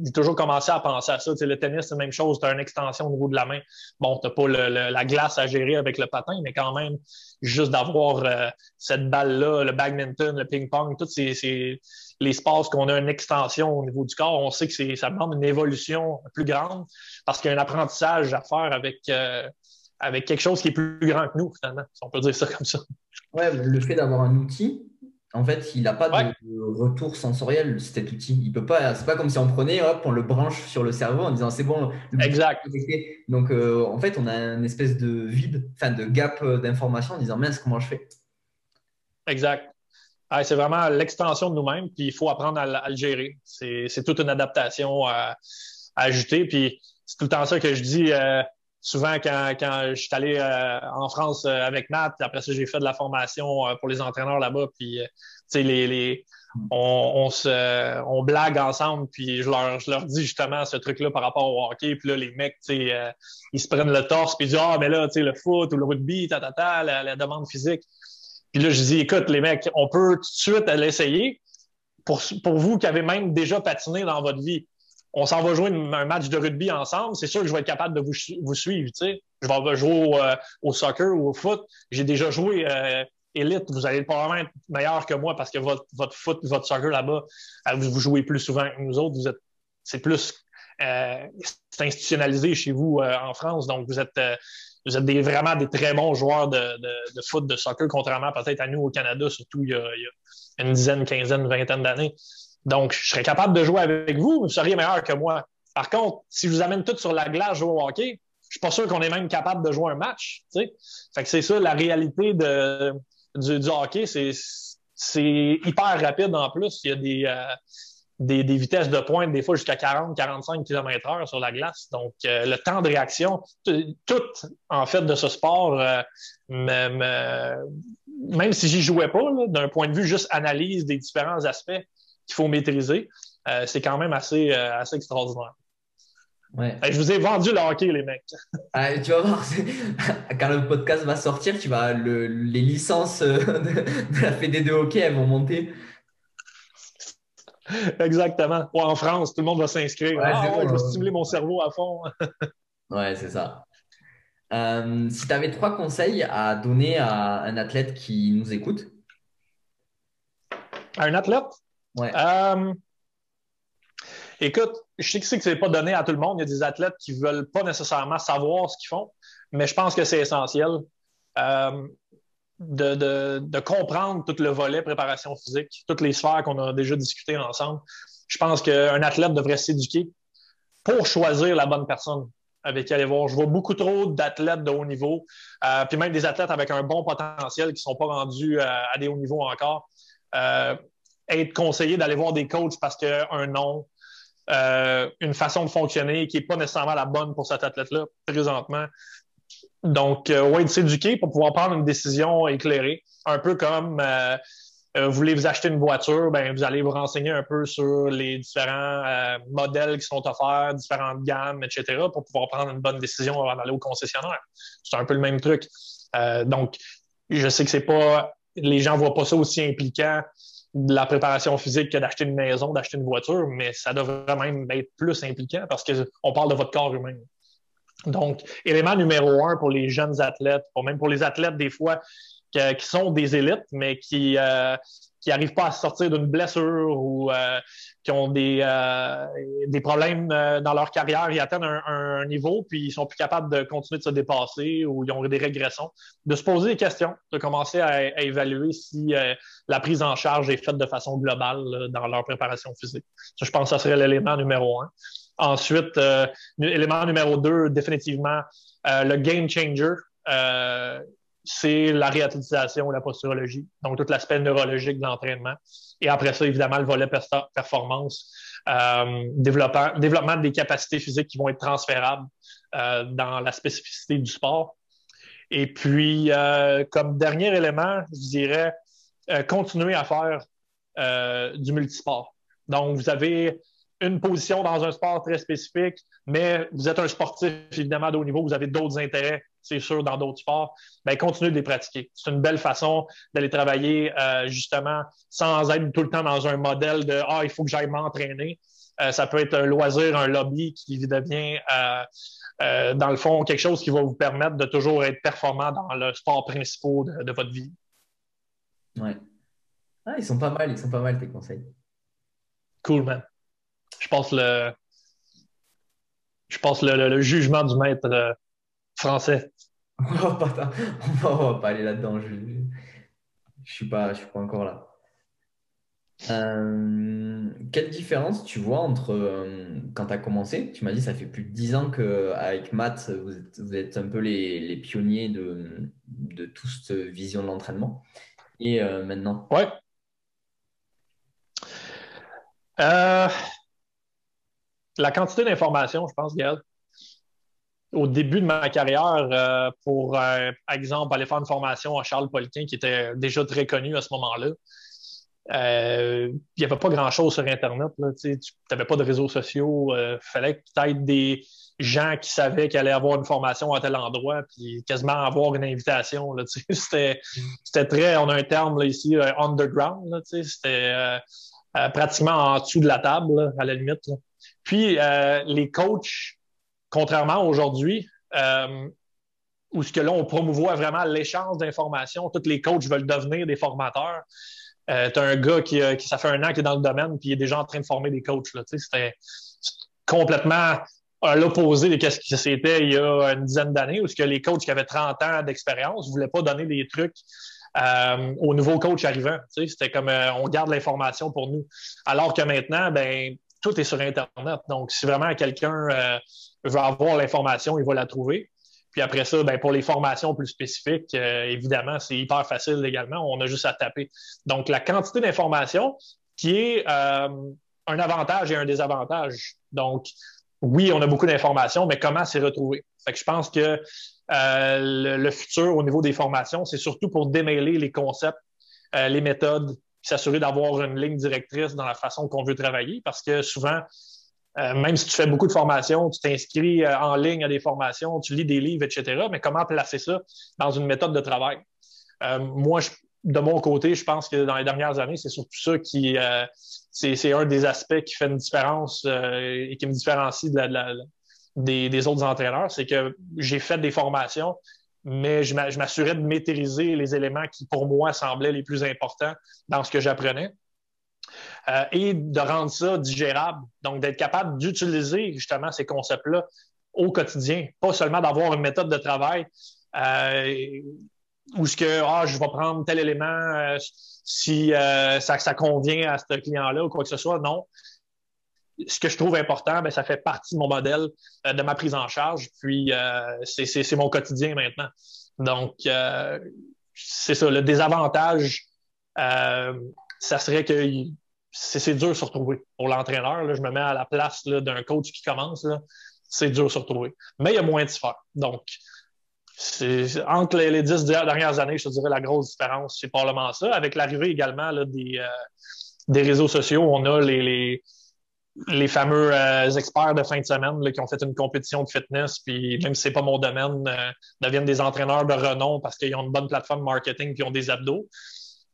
j'ai toujours commencé à penser à ça. le tennis, c'est la même chose. Tu as une extension au niveau de la main. Bon, tu n'as pas la glace à gérer avec le patin, mais quand même, juste d'avoir cette balle-là, le badminton, le ping-pong, tous ces, l'espace qu'on a une extension au niveau du corps, on sait que ça demande une évolution plus grande parce qu'il y a un apprentissage à faire avec, euh, avec quelque chose qui est plus grand que nous, finalement, si on peut dire ça comme ça. Ouais, le fait d'avoir un outil, en fait, il n'a pas de retour sensoriel, cet outil. Il peut pas, c'est pas comme si on prenait, hop, on le branche sur le cerveau en disant c'est bon. exact. Donc, euh, en fait, on a une espèce de vide, enfin de gap euh, d'information en disant mince, comment je fais? Exact c'est vraiment l'extension de nous-mêmes, puis il faut apprendre à, le gérer. C'est toute une adaptation à, ajouter. Puis c'est tout le temps ça que je dis euh, souvent quand, quand je suis allé euh, en France euh, avec Matt. Après ça, j'ai fait de la formation pour les entraîneurs là-bas. Puis les, les, on, on blague ensemble, puis je leur, je leur dis justement ce truc-là par rapport au hockey. Puis là, les mecs, ils se prennent le torse, puis ils disent Ah, mais là, le foot ou le rugby, ta, ta, ta, la demande physique. Puis là, je dis, écoute, les mecs, on peut tout de suite l'essayer. Pour, pour vous qui avez même déjà patiné dans votre vie, on s'en va jouer un match de rugby ensemble. C'est sûr que je vais être capable de vous, suivre. Je vais jouer au, euh, au soccer ou au foot. J'ai déjà joué euh, élite. Vous allez probablement être meilleur que moi parce que votre, foot, votre soccer là-bas, euh, vous, jouez plus souvent que nous autres. Vous êtes, c'est plus euh, institutionnalisé chez vous en France. Donc, vous êtes vous êtes vraiment des très bons joueurs de, foot, de soccer, contrairement peut-être à nous au Canada, surtout il y a, une dizaine, quinzaine, vingtaine d'années. Donc, je serais capable de jouer avec vous, vous seriez meilleur que moi. Par contre, si je vous amène tout sur la glace jouer au hockey, je suis pas sûr qu'on est même capable de jouer un match. Fait que c'est ça, la réalité de, du, hockey, c'est hyper rapide en plus. Il y a des, euh, des, vitesses de pointe, des fois jusqu'à 40-45 km/h sur la glace. Donc, euh, le temps de réaction, tout, en fait, de ce sport, euh, même si j'y jouais pas, d'un point de vue juste analyse des différents aspects qu'il faut maîtriser, euh, c'est quand même assez, assez extraordinaire. Ouais. je vous ai vendu le hockey, les mecs. Ah, tu vas voir, quand le podcast va sortir, tu vas les licences de, de la Fédé de hockey, elles vont monter. Exactement. en France, tout le monde va s'inscrire. ah je vais stimuler mon cerveau à fond. ouais, c'est ça. Euh, si tu avais trois conseils à donner à un athlète qui nous écoute À un athlète? Euh, écoute, je sais que ce n'est pas donné à tout le monde. Il y a des athlètes qui ne veulent pas nécessairement savoir ce qu'ils font, mais je pense que c'est essentiel. Euh, de, comprendre tout le volet préparation physique, toutes les sphères qu'on a déjà discutées ensemble. Je pense qu'un athlète devrait s'éduquer pour choisir la bonne personne avec qui aller voir. Je vois beaucoup trop d'athlètes de haut niveau, euh, puis même des athlètes avec un bon potentiel qui ne sont pas rendus à, des hauts niveaux encore. Être conseillé d'aller voir des coachs parce qu'un nom, une façon de fonctionner qui n'est pas nécessairement la bonne pour cet athlète-là présentement, donc, euh, oui, de s'éduquer pour pouvoir prendre une décision éclairée, un peu comme euh, euh, vous voulez vous acheter une voiture, ben, vous allez vous renseigner un peu sur les différents modèles qui sont offerts, différentes gammes, etc., pour pouvoir prendre une bonne décision avant d'aller au concessionnaire. C'est un peu le même truc. donc, je sais que c'est pas, les gens voient pas ça aussi impliquant de la préparation physique que d'acheter une maison, d'acheter une voiture, mais ça devrait même être plus impliquant parce qu'on parle de votre corps humain. Donc, élément numéro un pour les jeunes athlètes, même pour les athlètes des fois qui, sont des élites, mais qui n'arrivent euh, pas à sortir d'une blessure ou euh, qui ont des, euh, des problèmes dans leur carrière, ils atteignent un, niveau, puis ils sont plus capables de continuer de se dépasser ou ils ont des régressions, de se poser des questions, de commencer à, évaluer si la prise en charge est faite de façon globale dans leur préparation physique. Ça, je pense que ça serait l'élément numéro un. Ensuite, euh, élément numéro deux, définitivement, euh, le game changer, euh, c'est la réathlétisation, la posturologie, donc tout l'aspect neurologique de l'entraînement. Et après ça, évidemment, le volet performance, développement, développement des capacités physiques qui vont être transférables dans la spécificité du sport. Et puis, comme dernier élément, je dirais continuer à faire du multisport. Donc, vous avez une position dans un sport très spécifique, mais vous êtes un sportif évidemment de haut niveau, vous avez d'autres intérêts, c'est sûr, dans d'autres sports, bien, continuez de les pratiquer. C'est une belle façon d'aller travailler euh, justement sans être tout le temps dans un modèle de Ah, il faut que j'aille m'entraîner. Euh, ça peut être un loisir, un lobby qui devient, euh, dans le fond, quelque chose qui va vous permettre de toujours être performant dans le sport principal de, de votre vie. Ouais. Ah, ils sont pas mal, ils sont pas mal tes conseils. Cool, man je pense le je pense le, jugement du maître euh, français. On va pas, va pas aller là-dedans. Je, je suis pas, je suis pas encore là. Euh, quelle différence tu vois entre euh, quand tu as commencé Tu m'as dit ça fait plus de 10 ans qu'avec Matt, vous êtes, un peu les, pionniers de, toute cette vision de l'entraînement. Et maintenant? Ouais. la quantité d'informations, je pense, Gaël, au début de ma carrière, euh, pour, euh, exemple, aller faire une formation à Charles Poliquin, qui était déjà très connu à ce moment-là, euh, il n'y avait pas grand-chose sur Internet. tu n'avais pas de réseaux sociaux. Il fallait peut-être des gens qui savaient qu'il allait avoir une formation à tel endroit, puis quasiment avoir une invitation. C'était très, on a un terme ici, underground. C'était pratiquement en dessous de la table, à la limite. Puis, euh, les coachs, contrairement à aujourd'hui, euh, où ce que là, on promouvoit vraiment l'échange d'informations, tous les coachs veulent devenir des formateurs. Euh, tu as un gars qui, qui, ça fait un an qui est dans le domaine, puis il est déjà en train de former des coachs. C'était complètement à l'opposé de ce qui s'était il y a une dizaine d'années, où ce que les coachs qui avaient 30 ans d'expérience ne voulaient pas donner des trucs aux nouveaux coachs arrivants. C'était comme on garde l'information pour nous. Alors que maintenant, ben, tout est sur Internet. Donc, si vraiment quelqu'un euh, veut avoir l'information, il va la trouver. Puis après ça, ben, pour les formations plus spécifiques, euh, évidemment, c'est hyper facile également. On a juste à taper. Donc, la quantité d'informations qui est euh, un avantage et un désavantage. Donc, oui, on a beaucoup d'informations, mais comment s'y retrouver? Fait que je pense que le, futur au niveau des formations, c'est surtout pour démêler les concepts, les méthodes, s'assurer d'avoir une ligne directrice dans la façon qu'on veut travailler parce que souvent, euh, même si tu fais beaucoup de formations, tu t'inscris euh, en ligne à des formations, tu lis des livres, etc., mais comment placer ça dans une méthode de travail? Euh, moi, de mon côté, je pense que dans les dernières années, c'est surtout ça qui, c'est un des aspects qui fait une différence et qui me différencie des, des, autres entraîneurs, c'est que j'ai fait des formations, mais je m'assurais de maîtriser les éléments qui, pour moi, semblaient les plus importants dans ce que j'apprenais. Euh, et de rendre ça digérable. Donc, d'être capable d'utiliser justement ces concepts-là au quotidien, pas seulement d'avoir une méthode de travail euh, où ce que ah, je vais prendre tel élément euh, si ça, ça, convient à ce client-là ou quoi que ce soit. Non. Ce que je trouve important, ben, ça fait partie de mon modèle, de ma prise en charge, puis c'est mon quotidien maintenant. Donc, c'est ça, le désavantage, ça serait que c'est dur de se retrouver pour l'entraîneur. Je me mets à la place d'un coach qui commence. C'est dur de se retrouver. Mais il y a moins de faire. Donc, entre les, dix dernières années, je te dirais la grosse différence, c'est probablement ça. Avec l'arrivée également des, euh, des réseaux sociaux, on a les, les, fameux euh, experts de fin de semaine qui ont fait une compétition de fitness, puis même si c'est pas mon domaine, euh, deviennent des entraîneurs de renom parce qu'ils ont une bonne plateforme marketing puis ont des abdos.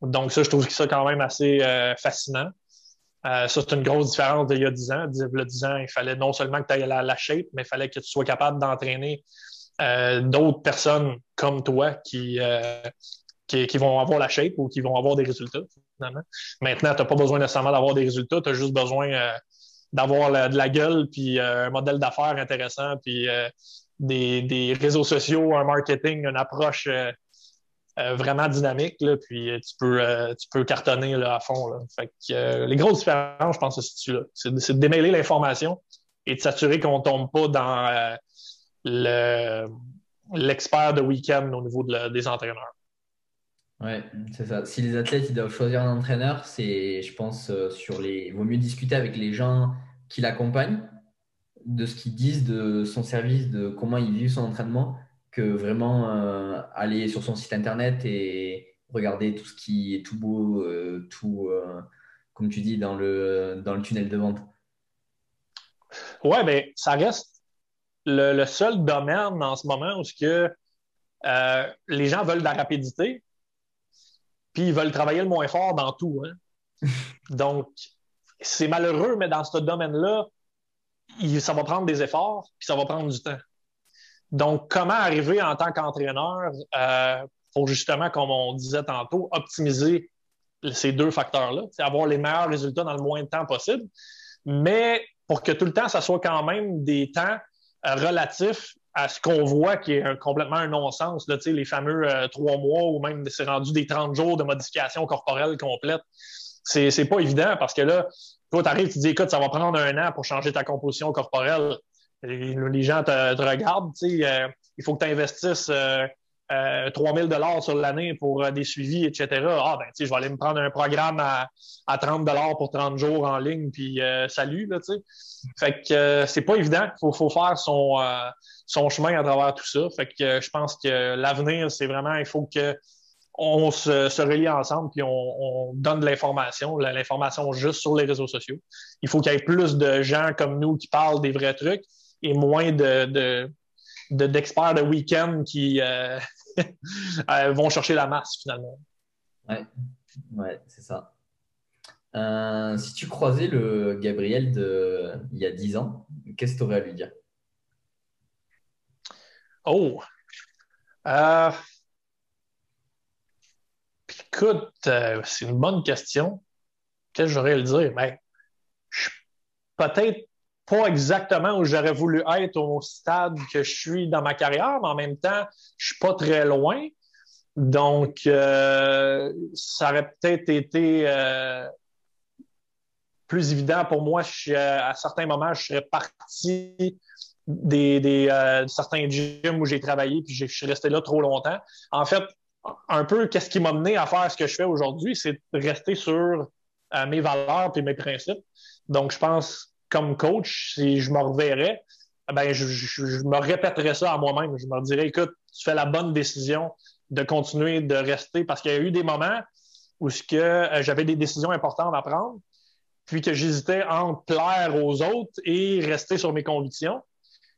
Donc, ça, je trouve ça quand même assez fascinant. Euh, ça, c'est une grosse différence d'il y a 10 ans. Il y a 10 ans, il fallait non seulement que tu aies la, shape, mais il fallait que tu sois capable d'entraîner euh, d'autres personnes comme toi euh, qui, qui, vont avoir la shape ou qui vont avoir des résultats, finalement. Maintenant, tu n'as pas besoin nécessairement d'avoir des résultats, tu as juste besoin d'avoir de la gueule, puis un modèle d'affaires intéressant, puis des, des, réseaux sociaux, un marketing, une approche euh, vraiment dynamique, là, puis euh, tu peux, euh, tu peux cartonner là, à fond. Fait que, les grosses différences, je pense, c'est. C'est de, démêler l'information et de s'assurer qu'on ne tombe pas dans le, l'expert de week-end au niveau des entraîneurs. Oui, c'est ça. Si les athlètes ils doivent choisir un entraîneur, c'est, je pense, sur les. Il vaut mieux discuter avec les gens qui l'accompagnent, de ce qu'ils disent de son service, de comment ils vivent son entraînement, que vraiment euh, aller sur son site internet et regarder tout ce qui est tout beau, euh, tout, euh, comme tu dis, dans le, dans le tunnel de vente. Ouais, mais ça reste le, seul domaine en ce moment où ce que, les gens veulent de la rapidité, puis ils veulent travailler le moins fort dans tout. Hein. Donc, c'est malheureux, mais dans ce domaine-là, ça va prendre des efforts, puis ça va prendre du temps. Donc, comment arriver en tant qu'entraîneur euh, pour justement, comme on disait tantôt, optimiser ces deux facteurs-là, avoir les meilleurs résultats dans le moins de temps possible, mais pour que tout le temps, ça soit quand même des temps euh, relatifs à ce qu'on voit qui est complètement un non-sens, les fameux euh, trois mois ou même c'est rendu des 30 jours de modification corporelle complète. C'est, c'est pas évident parce que là, toi, tu arrives, tu dis, écoute, ça va prendre un an pour changer ta composition corporelle les gens te, regardent, euh, il faut que tu investisses euh, 3000 euh, dollars sur l'année pour euh, des suivis, etc. Ah, ben, je vais aller me prendre un programme à, 30 dollars pour 30 jours en ligne, puis salut, là, tu Fait que c'est pas évident. Il faut, faire son, son chemin à travers tout ça. Fait que je pense que l'avenir, c'est vraiment, il faut que on se, relie ensemble puis on, donne de l'information, l'information juste sur les réseaux sociaux. Il faut qu'il y ait plus de gens comme nous qui parlent des vrais trucs et moins de, d'experts de, week-end qui euh, euh, vont chercher la masse finalement. Ouais, ouais c'est ça. Euh, si tu croisais le Gabriel de il y a 10 ans, qu'est-ce que tu aurais à lui dire? Oh Écoute, c'est une bonne question. Qu'est-ce que j'aurais à lui dire? Ben, peut-être pas exactement où j'aurais voulu être au stade que je suis dans ma carrière, mais en même temps, je suis pas très loin. Donc, euh, ça aurait peut-être été euh, plus évident pour moi. Je, à certains moments, je serais parti des, des euh, certains gyms où j'ai travaillé, puis je suis resté là trop longtemps. En fait, un peu, qu'est-ce qui m'a mené à faire ce que je fais aujourd'hui, c'est rester sur mes valeurs et mes principes. Donc, je pense comme coach, si je me reverrais, ben, je, me répéterais ça à moi-même. Je me dirais, écoute, tu fais la bonne décision de continuer de rester parce qu'il y a eu des moments où euh, j'avais des décisions importantes à prendre, puis que j'hésitais entre plaire aux autres et rester sur mes convictions.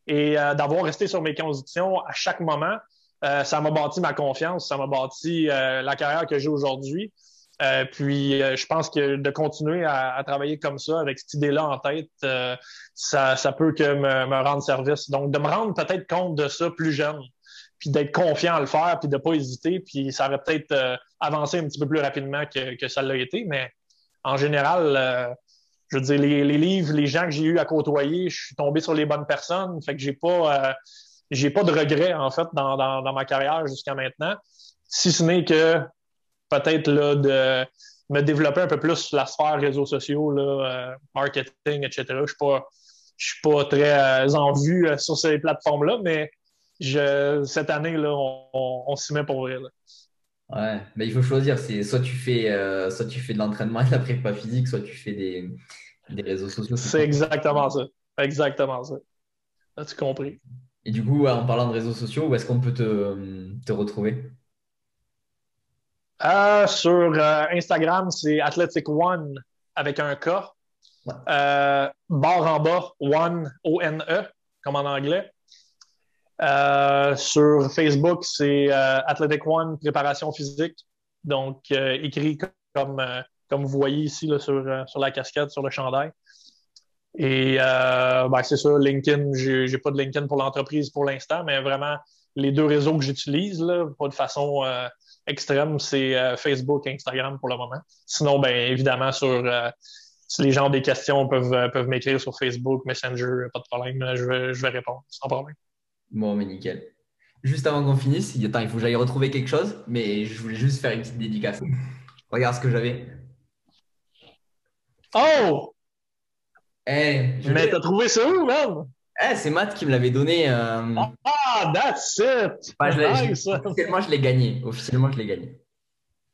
Et euh, d'avoir resté sur mes convictions à chaque moment, ça m'a bâti ma confiance, ça m'a bâti la carrière que j'ai aujourd'hui. Puis je pense que de continuer à, travailler comme ça, avec cette idée-là en tête, ça, ça, peut que me, rendre service. Donc, de me rendre peut-être compte de ça plus jeune, puis d'être confiant à le faire, puis de ne pas hésiter, puis ça aurait peut-être avancé un petit peu plus rapidement que, ça l'a été, mais en général, je veux dire, les, livres, les gens que j'ai eu à côtoyer, je suis tombé sur les bonnes personnes. Fait que j'ai pas, euh, j'ai pas de regrets, en fait, dans, dans, ma carrière jusqu'à maintenant. Si ce n'est que peut-être là, de me développer un peu plus la sphère réseaux sociaux, là, euh, marketing, etc. Je suis pas, je suis pas très euh, en vue sur ces plateformes-là, mais je, cette année, là, on, on, s'y met pour vrai. Ouais, mais il faut choisir. C'est soit tu fais, soit tu fais de l'entraînement et de la prépa physique, soit tu fais des, des réseaux sociaux. C'est exactement ça. Exactement ça. As-tu compris? Et du coup, en parlant de réseaux sociaux, où est-ce qu'on peut te, te retrouver? Euh, sur euh, Instagram, c'est Athletic One avec un K. Euh, barre en bas, One, O-N-E, comme en anglais. sur Facebook, c'est Athletic One Préparation physique. Donc, écrit comme comme vous voyez ici sur, euh, sur la cascade, sur le chandail. Et euh, ben, c'est ça, LinkedIn, j'ai, n'ai pas de LinkedIn pour l'entreprise pour l'instant, mais vraiment les deux réseaux que j'utilise, là, pas de façon euh, extrême, c'est Facebook et Instagram pour le moment. Sinon, ben évidemment, sur si les gens ont des questions, peuvent, peuvent m'écrire sur Facebook, Messenger, pas de problème, je vais, je vais répondre sans problème. Bon, mais nickel. Juste avant qu'on finisse, il faut que j'aille retrouver quelque chose, mais je voulais juste faire une petite dédicace. Regarde ce que j'avais. Oh! Hey, eh, Mais t'as trouvé ça où, man? Eh, c'est Matt qui me l'avait donné. Euh, ah, that's it! officiellement, je l'ai gagné. Officiellement, je l'ai gagné.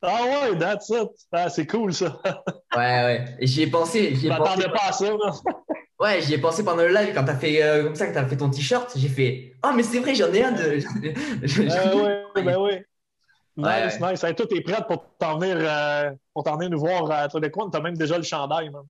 Ah ouais, that's it. Ah, c'est cool, ça. ouais, ouais. Et j'y ai pensé. Je m'attendais pas à ça, Ouais, j'y ai pensé pendant le live quand t'as fait euh, comme ça, que t'as fait ton t-shirt. J'ai fait Ah, oh, mais c'est vrai, j'en ai un de. Ah ouais, ben ouais. Nice, nice. toi, t'es prête pour t'en venir, euh, pour venir nous voir à Télécoin. T'as même déjà le chandail, man.